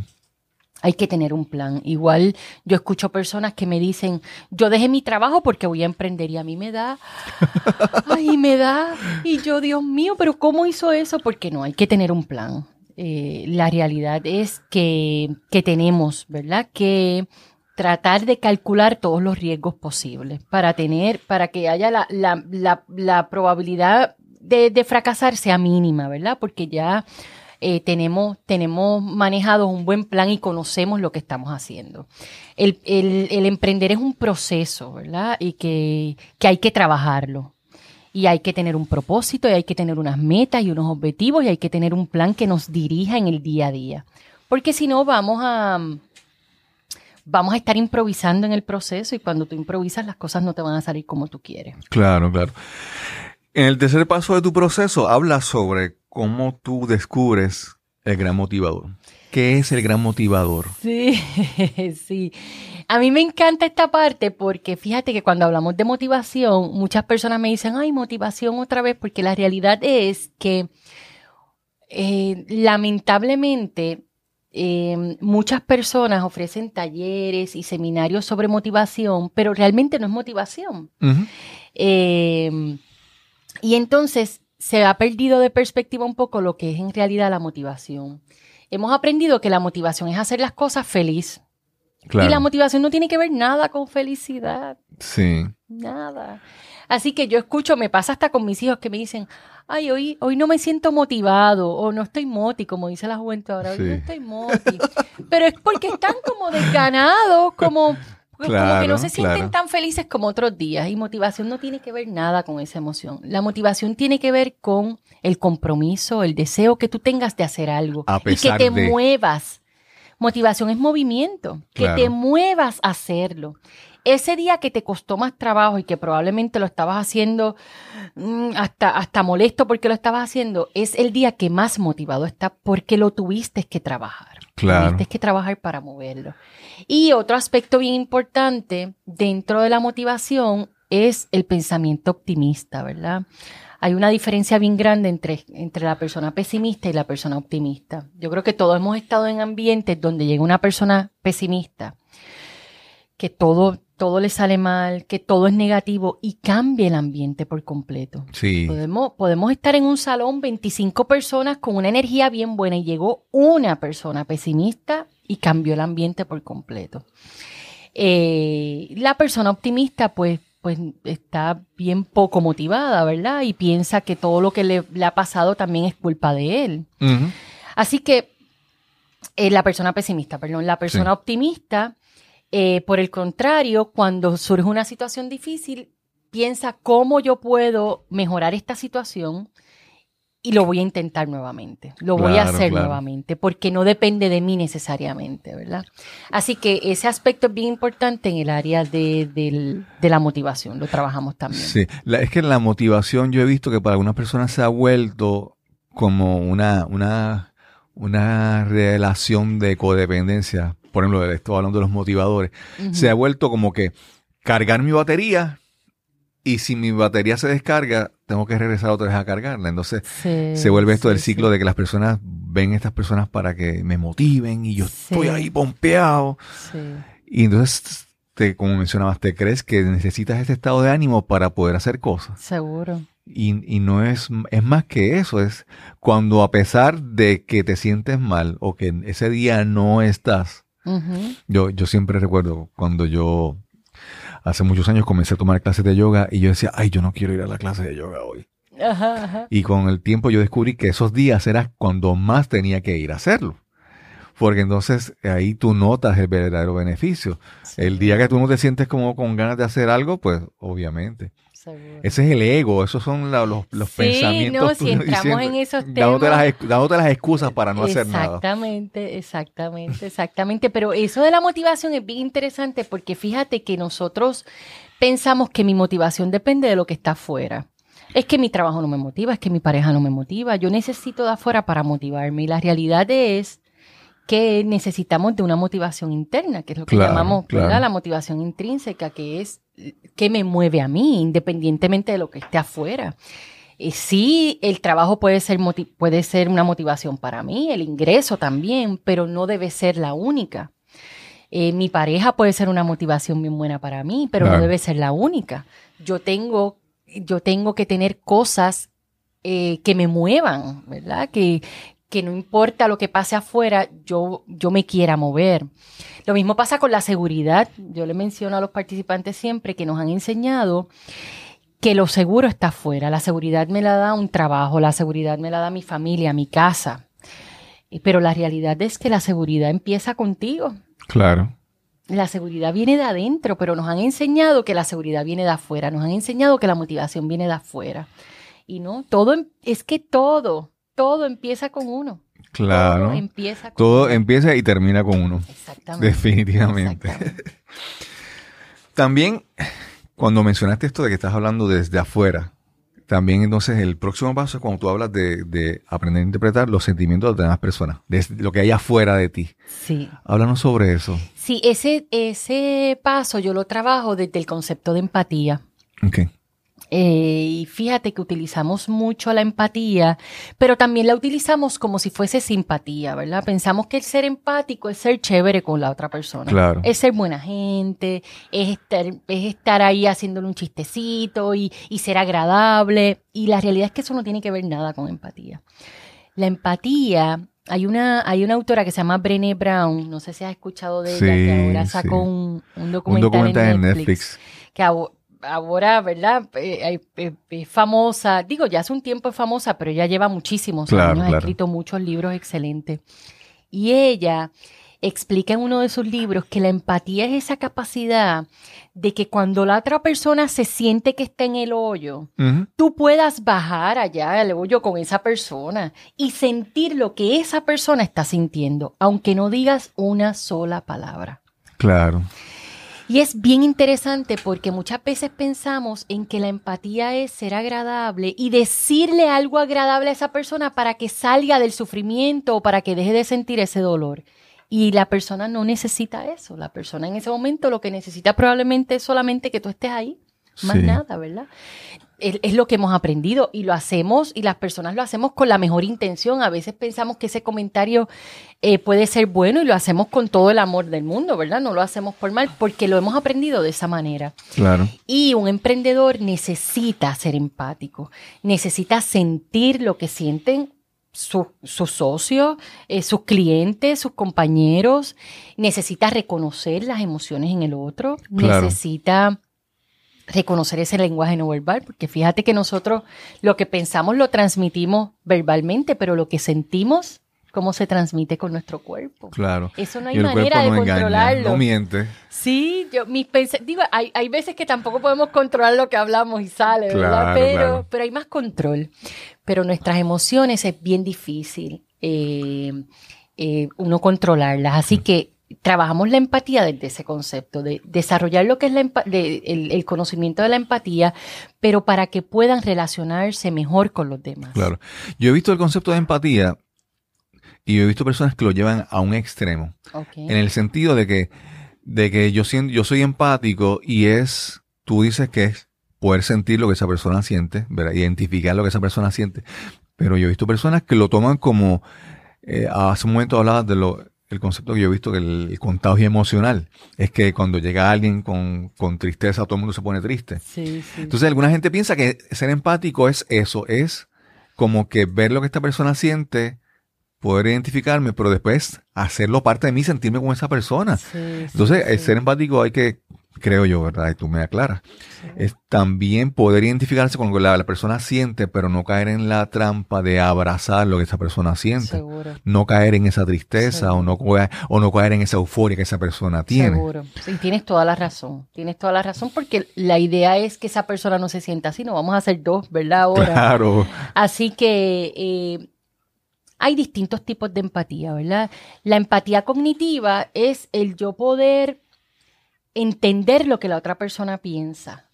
Hay que tener un plan. Igual yo escucho personas que me dicen, yo dejé mi trabajo porque voy a emprender y a mí me da, ay, me da. Y yo, Dios mío, pero ¿cómo hizo eso? Porque no, hay que tener un plan. Eh, la realidad es que, que tenemos, ¿verdad? Que tratar de calcular todos los riesgos posibles para tener, para que haya la, la, la, la probabilidad de, de, fracasar sea mínima, ¿verdad? Porque ya eh, tenemos, tenemos manejado un buen plan y conocemos lo que estamos haciendo. El, el, el emprender es un proceso, ¿verdad? Y que, que hay que trabajarlo. Y hay que tener un propósito, y hay que tener unas metas y unos objetivos, y hay que tener un plan que nos dirija en el día a día. Porque si no, vamos a, vamos a estar improvisando en el proceso y cuando tú improvisas las cosas no te van a salir como tú quieres. Claro, claro. En el tercer paso de tu proceso habla sobre cómo tú descubres el gran motivador. ¿Qué es el gran motivador? Sí, sí. A mí me encanta esta parte porque fíjate que cuando hablamos de motivación, muchas personas me dicen, ay, motivación otra vez, porque la realidad es que eh, lamentablemente eh, muchas personas ofrecen talleres y seminarios sobre motivación, pero realmente no es motivación. Eh, y entonces se ha perdido de perspectiva un poco lo que es en realidad la motivación. Hemos aprendido que la motivación es hacer las cosas feliz. Y la motivación no tiene que ver nada con felicidad. Sí. Nada. Así que yo escucho, me pasa hasta con mis hijos que me dicen, ay, hoy, hoy no me siento motivado o no estoy moti, como dice la juventud ahora, hoy no estoy moti. Pero es porque están como desganados, como, como que no se sienten tan felices como otros días. Y motivación no tiene que ver nada con esa emoción. La motivación tiene que ver con el compromiso, el deseo que tú tengas de hacer algo y que te muevas. Motivación es movimiento, que te muevas a hacerlo. Ese día que te costó más trabajo y que probablemente lo estabas haciendo mm, hasta, hasta molesto porque lo estabas haciendo, es el día que más motivado está porque lo tuviste que trabajar. Claro. Que trabajar para moverlo. Y otro aspecto bien importante dentro de la motivación es el pensamiento optimista, ¿verdad? Hay una diferencia bien grande entre, entre la persona pesimista y la persona optimista. Yo creo que todos hemos estado en ambientes donde llega una persona pesimista, que todo, todo le sale mal, que todo es negativo y cambia el ambiente por completo. Sí. Podemos, podemos estar en un salón 25 personas con una energía bien buena y llegó una persona pesimista y cambió el ambiente por completo. Eh, la persona optimista pues, pues está bien poco motivada, ¿verdad? Y piensa que todo lo que le, ha pasado también es culpa de él. Así que eh, la persona pesimista, perdón, la persona optimista eh, por el contrario, cuando surge una situación difícil, piensa cómo yo puedo mejorar esta situación y lo voy a intentar nuevamente, lo voy a hacer nuevamente, porque no depende de mí necesariamente, ¿verdad? Así que ese aspecto es bien importante en el área de, la motivación, lo trabajamos también. Sí, es que la motivación yo he visto que para algunas personas se ha vuelto como una, una, una relación de codependencia por ejemplo, estoy hablando de los motivadores, se ha vuelto como que cargar mi batería y si mi batería se descarga, tengo que regresar otra vez a cargarla. Entonces se vuelve esto del ciclo de que las personas ven a estas personas para que me motiven y yo estoy ahí pompeado. Y entonces, te, como mencionabas, te crees que necesitas ese estado de ánimo para poder hacer cosas. Seguro. Y, y, no es, es más que eso, es cuando a pesar de que te sientes mal o que ese día no estás, yo, yo siempre recuerdo cuando yo hace muchos años comencé a tomar clases de yoga y yo decía, ay, yo no quiero ir a la clase de yoga hoy. Y con el tiempo yo descubrí que esos días era cuando más tenía que ir a hacerlo. Porque entonces ahí tú notas el verdadero beneficio. El día que tú no te sientes como con ganas de hacer algo, pues obviamente. Ese es el ego, esos son los, los sí, pensamientos. No, si entramos en esos temas. Dándote las, excusas para no hacer nada. Exactamente, exactamente, exactamente. Pero eso de la motivación es bien interesante porque fíjate que nosotros pensamos que mi motivación depende de lo que está afuera. Es que mi trabajo no me motiva, es que mi pareja no me motiva. Yo necesito de afuera para motivarme. Y la realidad es que necesitamos de una motivación interna, que es lo que llamamos la motivación intrínseca, que es que me mueve a mí, independientemente de lo que esté afuera. Eh, sí, el trabajo puede ser, puede ser una motivación para mí, el ingreso también, pero no debe ser la única. Eh, mi pareja puede ser una motivación bien buena para mí, pero no debe ser la única. Yo tengo, yo tengo que tener cosas eh, que me muevan, ¿verdad? Que, que no importa lo que pase afuera, yo, yo me quiera mover. Lo mismo pasa con la seguridad. Yo le menciono a los participantes siempre que nos han enseñado que lo seguro está afuera. La seguridad me la da un trabajo, la seguridad me la da mi familia, mi casa. Pero la realidad es que la seguridad empieza contigo. Claro. La seguridad viene de adentro, pero nos han enseñado que la seguridad viene de afuera, nos han enseñado que la motivación viene de afuera. Y no, todo em, es que todo todo empieza con uno. Claro. Todo empieza, con todo empieza y termina con uno. Exactamente. Definitivamente. también, cuando mencionaste esto de que estás hablando desde afuera, también entonces el próximo paso es cuando tú hablas de, aprender a interpretar los sentimientos de las demás personas, de lo que hay afuera de ti. Sí. Háblanos sobre eso. Sí, ese, ese paso yo lo trabajo desde el concepto de empatía. Okay. Eh, y fíjate que utilizamos mucho la empatía, pero también la utilizamos como si fuese simpatía, ¿verdad? Pensamos que el ser empático es ser chévere con la otra persona. Claro. Es ser buena gente, es estar, es estar ahí haciéndole un chistecito y, y ser agradable. Y la realidad es que eso no tiene que ver nada con empatía. La empatía hay una, hay una autora que se llama Brené Brown, no sé si has escuchado de ella, que ahora sacó un, un, documental, en Netflix, que ahora, ¿verdad? Eh, es famosa, digo, ya hace un tiempo es famosa, pero ella lleva muchísimos años, ha escrito muchos libros excelentes. Y ella explica en uno de sus libros que la empatía es esa capacidad de que cuando la otra persona se siente que está en el hoyo, tú puedas bajar allá al hoyo con esa persona y sentir lo que esa persona está sintiendo, aunque no digas una sola palabra. Claro. Y es bien interesante porque muchas veces pensamos en que la empatía es ser agradable y decirle algo agradable a esa persona para que salga del sufrimiento o para que deje de sentir ese dolor. Y la persona no necesita eso. La persona en ese momento lo que necesita probablemente es solamente que tú estés ahí. Más nada, ¿verdad? Es, lo que hemos aprendido y lo hacemos y las personas lo hacemos con la mejor intención. A veces pensamos que ese comentario eh, puede ser bueno y lo hacemos con todo el amor del mundo, ¿verdad? No lo hacemos por mal porque lo hemos aprendido de esa manera. Claro. Y un emprendedor necesita ser empático, necesita sentir lo que sienten sus socios, eh, sus clientes, sus compañeros, necesita reconocer las emociones en el otro, necesita reconocer ese lenguaje no verbal, porque fíjate que nosotros lo que pensamos lo transmitimos verbalmente, pero lo que sentimos, ¿cómo se transmite con nuestro cuerpo? Claro. Eso no hay manera de controlarlo. no miente. Sí, yo mis digo, hay, hay, veces que tampoco podemos controlar lo que hablamos y sale, ¿verdad? Pero, pero hay más control. Pero nuestras emociones es bien difícil eh, eh, uno controlarlas. Así mm. que trabajamos la empatía desde ese concepto, de desarrollar lo que es la el, conocimiento de la empatía, pero para que puedan relacionarse mejor con los demás. Claro. Yo he visto el concepto de empatía y he visto personas que lo llevan a un extremo. En el sentido de que, de que yo, siento, yo soy empático y es, tú dices que es poder sentir lo que esa persona siente, identificar lo que esa persona siente. Pero yo he visto personas que lo toman como, eh, hace un momento hablabas de lo el concepto que yo he visto que el, contagio emocional es que cuando llega alguien con, tristeza, todo el mundo se pone triste. Entonces, alguna gente piensa que ser empático es eso, es como que ver lo que esta persona siente, poder identificarme, pero después hacerlo parte de mí, sentirme con esa persona. Entonces, el ser empático hay que creo yo, ¿verdad? Y tú me aclaras. Es también poder identificarse con lo que la, persona siente, pero no caer en la trampa de abrazar lo que esa persona siente. No caer en esa tristeza o no, o no caer en esa euforia que esa persona tiene. Seguro. Y tienes toda la razón. Tienes toda la razón porque la idea es que esa persona no se sienta así. No vamos a hacer dos, ¿verdad? Ahora. Claro. Así que... Eh, hay distintos tipos de empatía, ¿verdad? La empatía cognitiva es el yo poder entender lo que la otra persona piensa.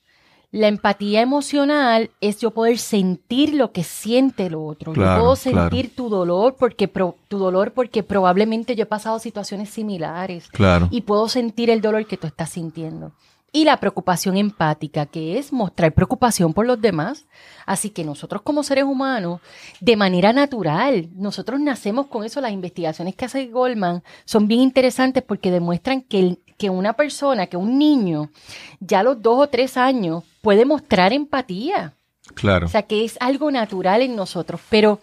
La empatía emocional es yo poder sentir lo que siente el otro. yo puedo sentir tu dolor porque tu dolor porque probablemente yo he pasado situaciones similares. Claro. Y puedo sentir el dolor que tú estás sintiendo. Y la preocupación empática, que es mostrar preocupación por los demás. Así que nosotros como seres humanos, de manera natural, nosotros nacemos con eso. Las investigaciones que hace Goldman son bien interesantes porque demuestran que, que una persona, que un niño, ya a los dos o tres años, puede mostrar empatía. Claro. O sea, que es algo natural en nosotros. Pero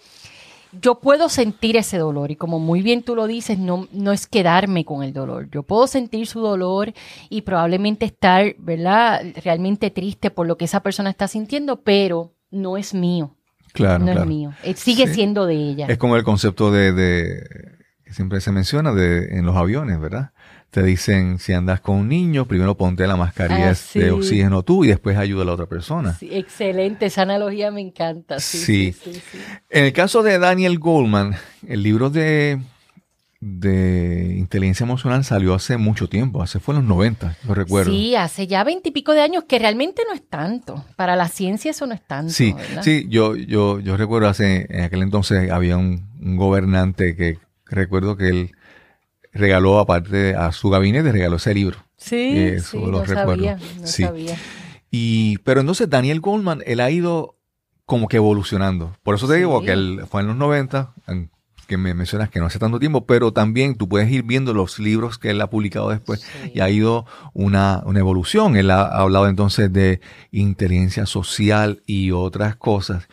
yo puedo sentir ese dolor y como muy bien tú lo dices, no, no es quedarme con el dolor. Yo puedo sentir su dolor y probablemente estar, ¿verdad? Realmente triste por lo que esa persona está sintiendo, pero no es mío. Claro. No es mío. Sigue siendo de ella. Es como el concepto de, de que siempre se menciona de, en los aviones, ¿verdad? Te dicen, si andas con un niño, primero ponte la mascarilla ah, de oxígeno tú y después ayuda a la otra persona. excelente, esa analogía me encanta. Sí, En el caso de Daniel Goldman, el libro de, de inteligencia emocional salió hace mucho tiempo, hace fue en los 90, yo recuerdo. Sí, hace ya veintipico de años, que realmente no es tanto. Para la ciencia eso no es tanto. Sí, sí, yo, yo, yo recuerdo hace, en aquel entonces había un, un gobernante que recuerdo que él regaló, aparte a su gabinete, regaló ese libro. Sí, eso lo recuerdo. sí. Y, pero entonces Daniel Goldman, él ha ido como que evolucionando. Por eso te digo que él fue en los 90, que me mencionas que no hace tanto tiempo, pero también tú puedes ir viendo los libros que él ha publicado después y ha ido una, una, evolución. Él ha hablado entonces de inteligencia social y otras cosas.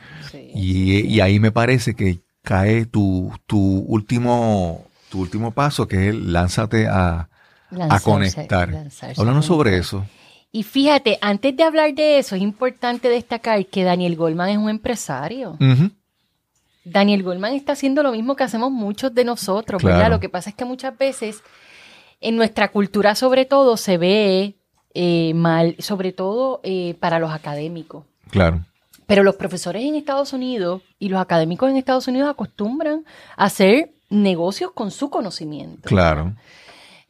Y, y, ahí me parece que cae tu, tu último tu último paso, que es lánzate a, a conectar. Háblanos sobre eso. Y fíjate, antes de hablar de eso, es importante destacar que Daniel Goldman es un empresario. Daniel Goldman está haciendo lo mismo que hacemos muchos de nosotros, ¿verdad? Lo que pasa es que muchas veces en nuestra cultura sobre todo se ve eh, mal, sobre todo eh, para los académicos. Claro. Pero los profesores en Estados Unidos y los académicos en Estados Unidos acostumbran a hacer negocios con su conocimiento. Claro.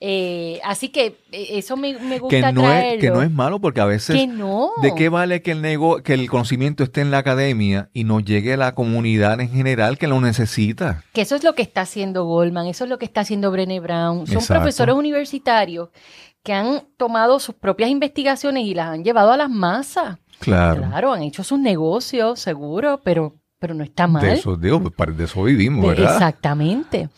Eh, así que eh, eso me, gusta que no Es, que no es malo porque a veces... Que no. ¿De qué vale que el, nego, que el conocimiento esté en la academia y no llegue a la comunidad en general que lo necesita? Que eso es lo que está haciendo Goldman, eso es lo que está haciendo Brené Brown. Son profesores universitarios que han tomado sus propias investigaciones y las han llevado a las masas. Claro. Claro, han hecho sus negocios, seguro, pero pero no está mal. De eso, pues, de eso vivimos, ¿verdad? Exactamente.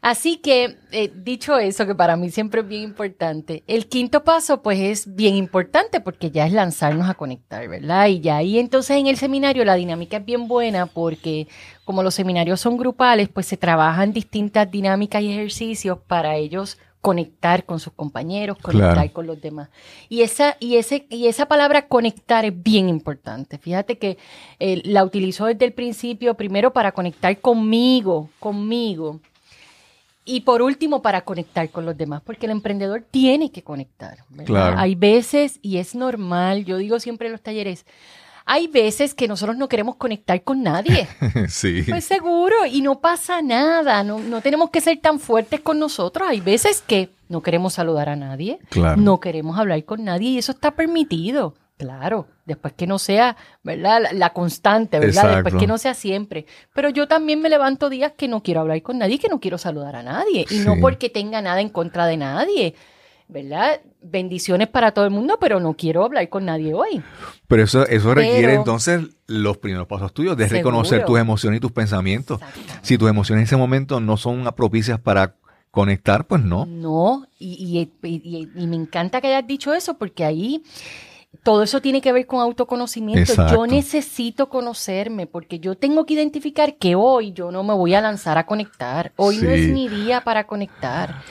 Así que, eh, dicho eso, que para mí siempre es bien importante, el quinto paso pues es bien importante porque ya es lanzarnos a conectar, ¿verdad? Y ya ahí entonces en el seminario la dinámica es bien buena porque como los seminarios son grupales, pues se trabajan distintas dinámicas y ejercicios para ellos conectar con sus compañeros, conectar con los demás. Y esa, y, ese, y esa palabra conectar es bien importante. Fíjate que eh, la utilizó desde el principio, primero para conectar conmigo, conmigo. Y por último, para conectar con los demás, porque el emprendedor tiene que conectar. Hay veces, y es normal, yo digo siempre en los talleres, hay veces que nosotros no queremos conectar con nadie. sí. Pues seguro, y no pasa nada, no, no tenemos que ser tan fuertes con nosotros. Hay veces que no queremos saludar a nadie, no queremos hablar con nadie y eso está permitido. Claro, después que no sea, ¿verdad? La, constante, ¿verdad? Después que no sea siempre. Pero yo también me levanto días que no quiero hablar con nadie, que no quiero saludar a nadie. Y no porque tenga nada en contra de nadie. ¿Verdad? Bendiciones para todo el mundo, pero no quiero hablar con nadie hoy. Pero eso, eso requiere entonces los primeros pasos tuyos, de reconocer tus emociones y tus pensamientos. Si tus emociones en ese momento no son propicias para conectar, pues no. No, y, me encanta que hayas dicho eso, porque ahí todo eso tiene que ver con autoconocimiento. Yo necesito conocerme porque yo tengo que identificar que hoy yo no me voy a lanzar a conectar. Hoy no es mi día para conectar.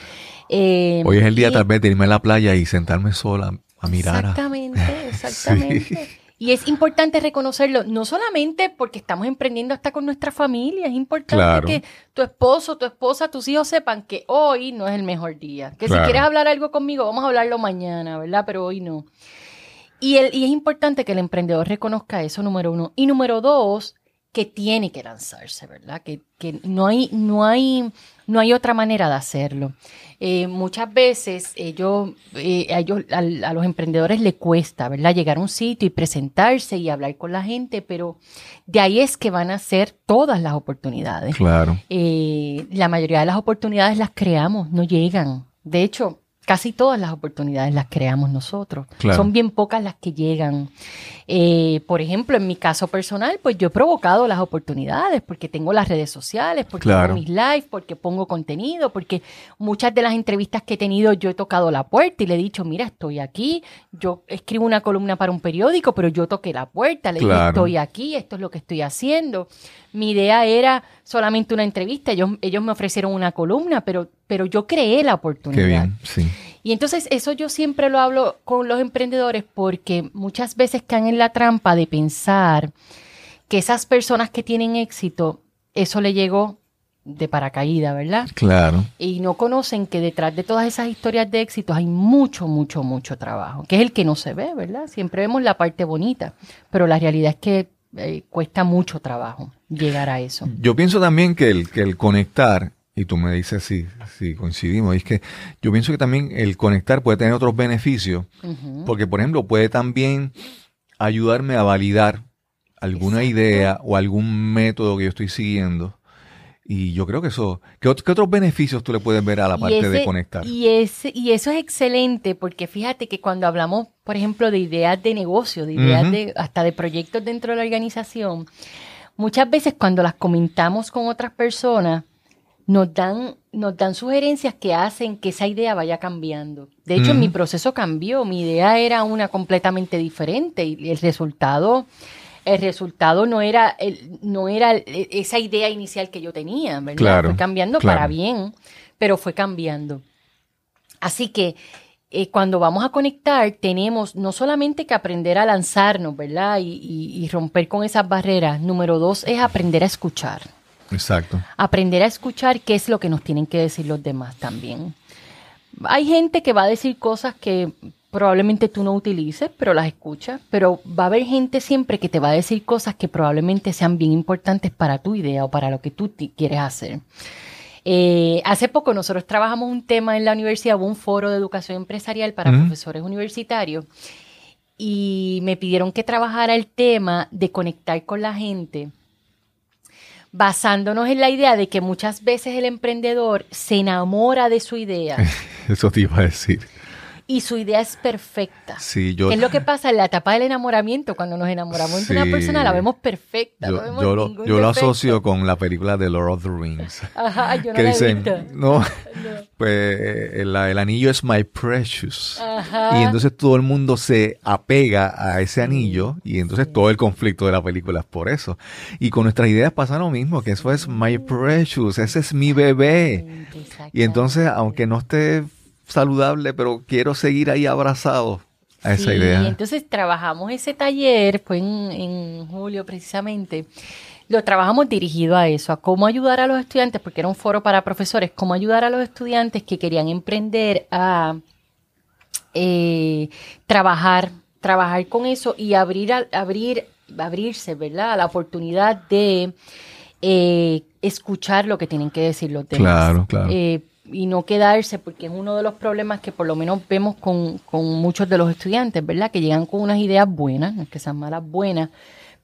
Eh, Hoy es el día tal vez de irme a la playa y sentarme sola a mirar. Exactamente, exactamente. Y es importante reconocerlo, no solamente porque estamos emprendiendo hasta con nuestra familia, es importante que tu esposo, tu esposa, tus hijos sepan que hoy no es el mejor día. Que si quieres hablar algo conmigo, vamos a hablarlo mañana, ¿verdad? Pero hoy no. Y, el, y es importante que el emprendedor reconozca eso, número uno. Y número dos, que tiene que lanzarse, ¿verdad? Que, que no, hay, no, hay, no hay otra manera de hacerlo. Eh, muchas veces ellos, eh, a, ellos a, los emprendedores les cuesta, ¿verdad? Llegar a un sitio y presentarse y hablar con la gente, pero de ahí es que van a ser todas las oportunidades. Claro. Eh, la mayoría de las oportunidades las creamos, no llegan. De hecho, casi todas las oportunidades las creamos nosotros. Son bien pocas las que llegan. Eh, por ejemplo, en mi caso personal, pues yo he provocado las oportunidades porque tengo las redes sociales, porque tengo mis lives, porque pongo contenido, porque muchas de las entrevistas que he tenido yo he tocado la puerta y le he dicho, mira, estoy aquí, yo escribo una columna para un periódico, pero yo toqué la puerta, le dije, estoy aquí, esto es lo que estoy haciendo. Mi idea era solamente una entrevista, ellos, ellos me ofrecieron una columna, pero, pero yo creé la oportunidad. Qué bien, sí. Y entonces eso yo siempre lo hablo con los emprendedores porque muchas veces caen en la trampa de pensar que esas personas que tienen éxito, eso le llegó de paracaída, ¿verdad? Claro. Y no conocen que detrás de todas esas historias de éxito hay mucho, mucho, mucho trabajo, que es el que no se ve, ¿verdad? Siempre vemos la parte bonita, pero la realidad es que eh, cuesta mucho trabajo llegar a eso. Yo pienso también que el, que el conectar y tú me dices si, si coincidimos. Y es que yo pienso que también el conectar puede tener otros beneficios, porque por ejemplo puede también ayudarme a validar alguna idea o algún método que yo estoy siguiendo. Y yo creo que eso, ¿qué, otros beneficios tú le puedes ver a la parte de conectar? Y, ese, y eso es excelente, porque fíjate que cuando hablamos, por ejemplo, de ideas de negocio, de ideas de, hasta de proyectos dentro de la organización, muchas veces cuando las comentamos con otras personas, nos dan, nos dan sugerencias que hacen que esa idea vaya cambiando. De hecho, mi proceso cambió, mi idea era una completamente diferente y el resultado, el resultado no era, el, no era esa idea inicial que yo tenía, ¿verdad? fue cambiando para bien, pero fue cambiando. Así que eh, cuando vamos a conectar, tenemos no solamente que aprender a lanzarnos, ¿verdad? y romper con esas barreras. Número dos es aprender a escuchar. Exacto. Aprender a escuchar qué es lo que nos tienen que decir los demás también. Hay gente que va a decir cosas que probablemente tú no utilices, pero las escuchas, pero va a haber gente siempre que te va a decir cosas que probablemente sean bien importantes para tu idea o para lo que tú quieres hacer. Eh, hace poco nosotros trabajamos un tema en la universidad, hubo un foro de educación empresarial para profesores universitarios y me pidieron que trabajara el tema de conectar con la gente basándonos en la idea de que muchas veces el emprendedor se enamora de su idea. Eso te iba a decir y su idea es perfecta. Sí, yo, es lo que pasa en la etapa del enamoramiento? Cuando nos enamoramos de una persona, la vemos perfecta. Yo, lo, yo lo, asocio con la película de Lord of the Rings. Ajá, yo no que dicen, No, pues el, anillo es my precious. Ajá. Y entonces todo el mundo se apega a ese anillo y entonces todo el conflicto de la película es por eso. Y con nuestras ideas pasa lo mismo, que eso es my precious, ese es mi bebé. Y entonces, aunque no esté saludable, pero quiero seguir ahí abrazado a esa idea. Y entonces trabajamos ese taller, fue en, julio precisamente. Lo trabajamos dirigido a eso, a cómo ayudar a los estudiantes, porque era un foro para profesores, cómo ayudar a los estudiantes que querían emprender a eh, trabajar, trabajar con eso y abrir, abrir, abrirse, ¿verdad? A la oportunidad de eh, escuchar lo que tienen que decir los demás. Claro, claro. Eh, y no quedarse, porque es uno de los problemas que por lo menos vemos con, con muchos de los estudiantes, ¿verdad? Que llegan con unas ideas buenas, no es que sean malas, buenas,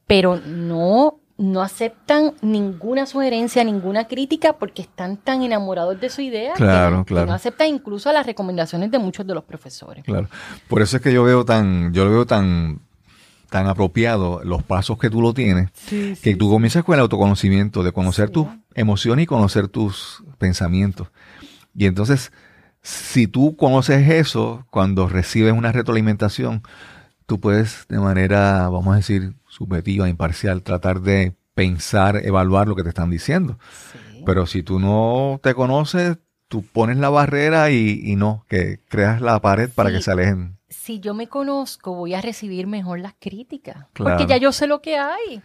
pero no, no aceptan ninguna sugerencia, ninguna crítica, porque están tan enamorados de su idea claro, que, claro. no aceptan incluso las recomendaciones de muchos de los profesores. Claro. Por eso es que yo veo tan, yo lo veo tan tan apropiado los pasos que tú lo tienes, que tú comienzas con el autoconocimiento, de conocer tus emociones y conocer tus pensamientos. Y entonces, si tú conoces eso, cuando recibes una retroalimentación, tú puedes de manera, vamos a decir, subjetiva, imparcial, tratar de pensar, evaluar lo que te están diciendo. Pero si tú no te conoces, tú pones la barrera y, no, que creas la pared para que se alejen. Si yo me conozco, voy a recibir mejor las críticas. Porque ya yo sé lo que hay.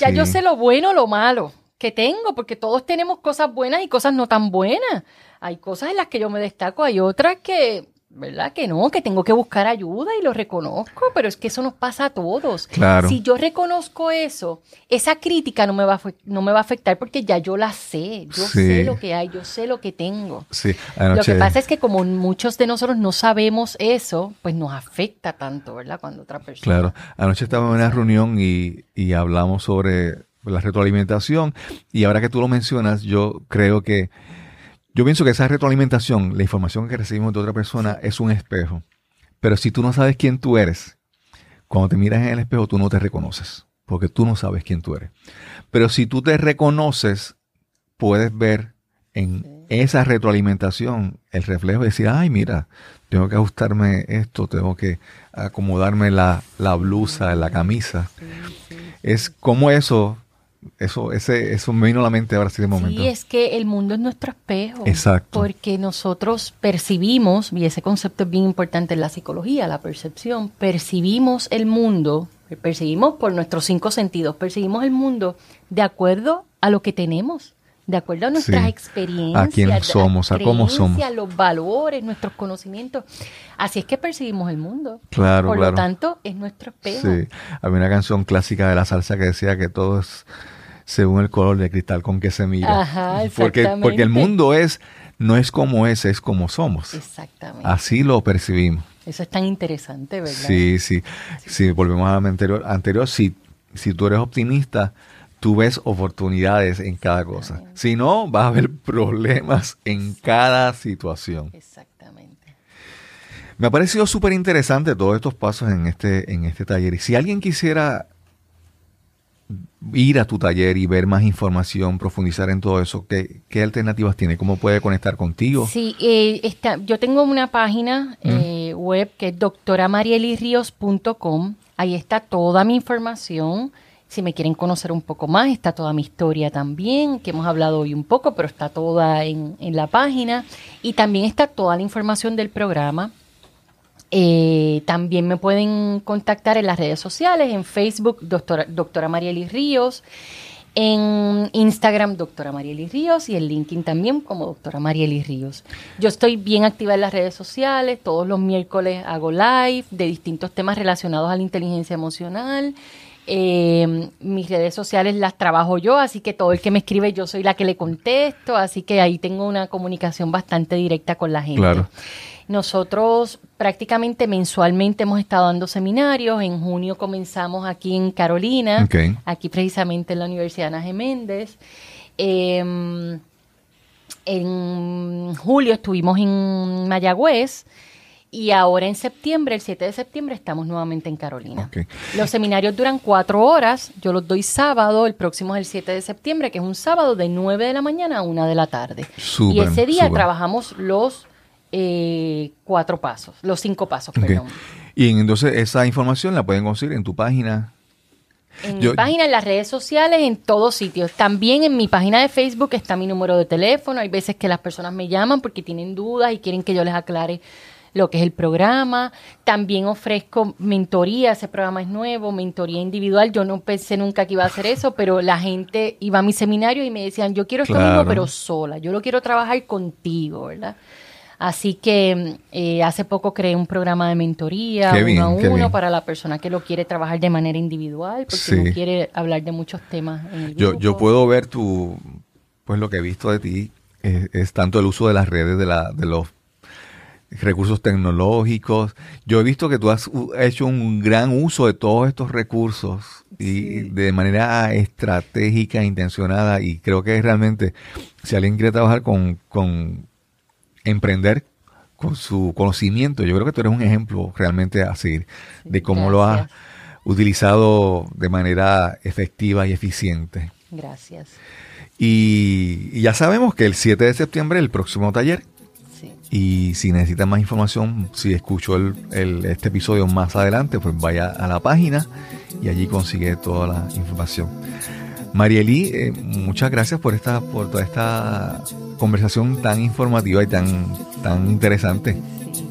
Ya yo sé lo bueno, lo malo que tengo, porque todos tenemos cosas buenas y cosas no tan buenas. Hay cosas en las que yo me destaco, hay otras que ¿verdad? Que no, que tengo que buscar ayuda y lo reconozco, pero es que eso nos pasa a todos. Claro. Si yo reconozco eso, esa crítica no me va a, no me va a afectar porque ya yo la sé, yo sé lo que hay, yo sé lo que tengo. Sí, Lo que pasa es que como muchos de nosotros no sabemos eso, pues nos afecta tanto, ¿verdad? Cuando otra persona... Claro, anoche estaba en una reunión y, y hablamos sobre la retroalimentación y ahora que tú lo mencionas, yo creo que yo pienso que esa retroalimentación, la información que recibimos de otra persona, es un espejo. Pero si tú no sabes quién tú eres, cuando te miras en el espejo, tú no te reconoces, porque tú no sabes quién tú eres. Pero si tú te reconoces, puedes ver en esa retroalimentación el reflejo de decir, ay, mira, tengo que ajustarme esto, tengo que acomodarme la, blusa, la camisa. Es como eso eso, ese, eso me vino a la mente ahora sí de momento. Sí, es que el mundo es nuestro espejo. Exacto. Porque nosotros percibimos, y ese concepto es bien importante en la psicología, la percepción, percibimos el mundo, percibimos por nuestros cinco sentidos, percibimos el mundo de acuerdo a lo que tenemos. De acuerdo a nuestras experiencias, a quién somos, a, cómo somos, a los valores, nuestros conocimientos. Así es que percibimos el mundo. Claro, Por lo tanto, es nuestro espejo. Sí, había una canción clásica de la salsa que decía que todo es según el color de cristal con que se mira. Ajá, porque, porque el mundo es, no es como es, es como somos. Exactamente. Así lo percibimos. Eso es tan interesante, ¿verdad? Sí, sí. Si volvemos a la anterior, anterior si, si tú eres optimista, tú ves oportunidades en cada cosa. Si no, va a haber problemas en cada situación. Exactamente. Me ha parecido súper interesante todos estos pasos en este, en este taller. Y si alguien quisiera ir a tu taller y ver más información, profundizar en todo eso, ¿qué, qué alternativas tiene? ¿Cómo puede conectar contigo? Sí, eh, está, yo tengo una página eh, web que es doctoramarielirrios.com. Ahí está toda mi información. Si me quieren conocer un poco más, está toda mi historia también, que hemos hablado hoy un poco, pero está toda en, en la página. Y también está toda la información del programa eh, también me pueden contactar en las redes sociales, en Facebook, doctora, doctora Marieli Ríos, en Instagram, doctora Marieli Ríos, y en LinkedIn también como doctora Marieli Ríos. Yo estoy bien activa en las redes sociales, todos los miércoles hago live de distintos temas relacionados a la inteligencia emocional. Eh, mis redes sociales las trabajo yo, así que todo el que me escribe yo soy la que le contesto, así que ahí tengo una comunicación bastante directa con la gente. Claro. Nosotros prácticamente mensualmente hemos estado dando seminarios. En junio comenzamos aquí en Carolina, aquí precisamente en la Universidad Ana Geméndez. Em, en julio estuvimos en Mayagüez. Y ahora en septiembre, el 7 de septiembre, estamos nuevamente en Carolina. Los seminarios duran cuatro horas. Yo los doy sábado. El próximo es el 7 de septiembre, que es un sábado de 9 de la mañana a 1 de la tarde. y ese día trabajamos los eh, cuatro pasos, los cinco pasos, perdón. Y entonces esa información la pueden conseguir en tu página. En mi página, en las redes sociales, en todos sitios. También en mi página de Facebook está mi número de teléfono. Hay veces que las personas me llaman porque tienen dudas y quieren que yo les aclare lo que es el programa. También ofrezco mentoría, ese programa es nuevo, mentoría individual. Yo no pensé nunca que iba a hacer eso, pero la gente iba a mi seminario y me decían, yo quiero esto mismo, pero sola. Yo lo quiero trabajar contigo, ¿verdad? Así que eh, hace poco creé un programa de mentoría uno a uno para la persona que lo quiere trabajar de manera individual, porque no quiere hablar de muchos temas en el. Yo, yo puedo ver tu, pues lo que he visto de ti es, tanto el uso de las redes, de, la, de los recursos tecnológicos. Yo he visto que tú has hecho un gran uso de todos estos recursos y de manera estratégica, intencionada y creo que realmente si alguien quiere trabajar con, con emprender con su conocimiento. Yo creo que tú eres un ejemplo realmente a seguir de cómo lo has utilizado de manera efectiva y eficiente. Gracias. Y, ya sabemos que el 7 de septiembre el próximo taller. Y si necesitan más información, si escuchó el, este episodio más adelante, pues vaya a la página y allí consigue toda la información. Marieli, eh, muchas gracias por esta, por toda esta conversación tan informativa y tan, tan interesante.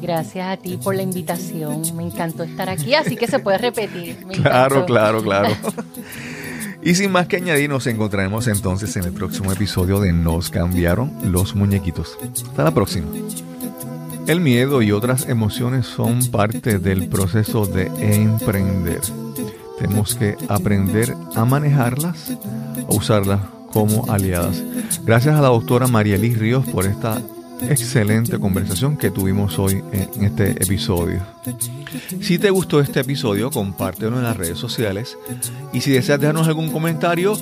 gracias a ti por la invitación. Me encantó estar aquí, así que se puede repetir. claro, claro, claro. y sin más que añadir, nos encontraremos entonces en el próximo episodio de Nos cambiaron los muñequitos. Hasta la próxima. El miedo y otras emociones son parte del proceso de emprender. Tenemos que aprender a manejarlas, a usarlas como aliadas. Gracias a la doctora María Liz Ríos por esta excelente conversación que tuvimos hoy en este episodio. Si te gustó este episodio, compártelo en las redes sociales y si deseas dejarnos algún comentario,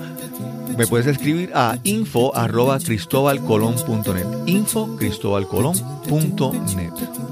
me puedes escribir a info arroba info cristobalcolón.net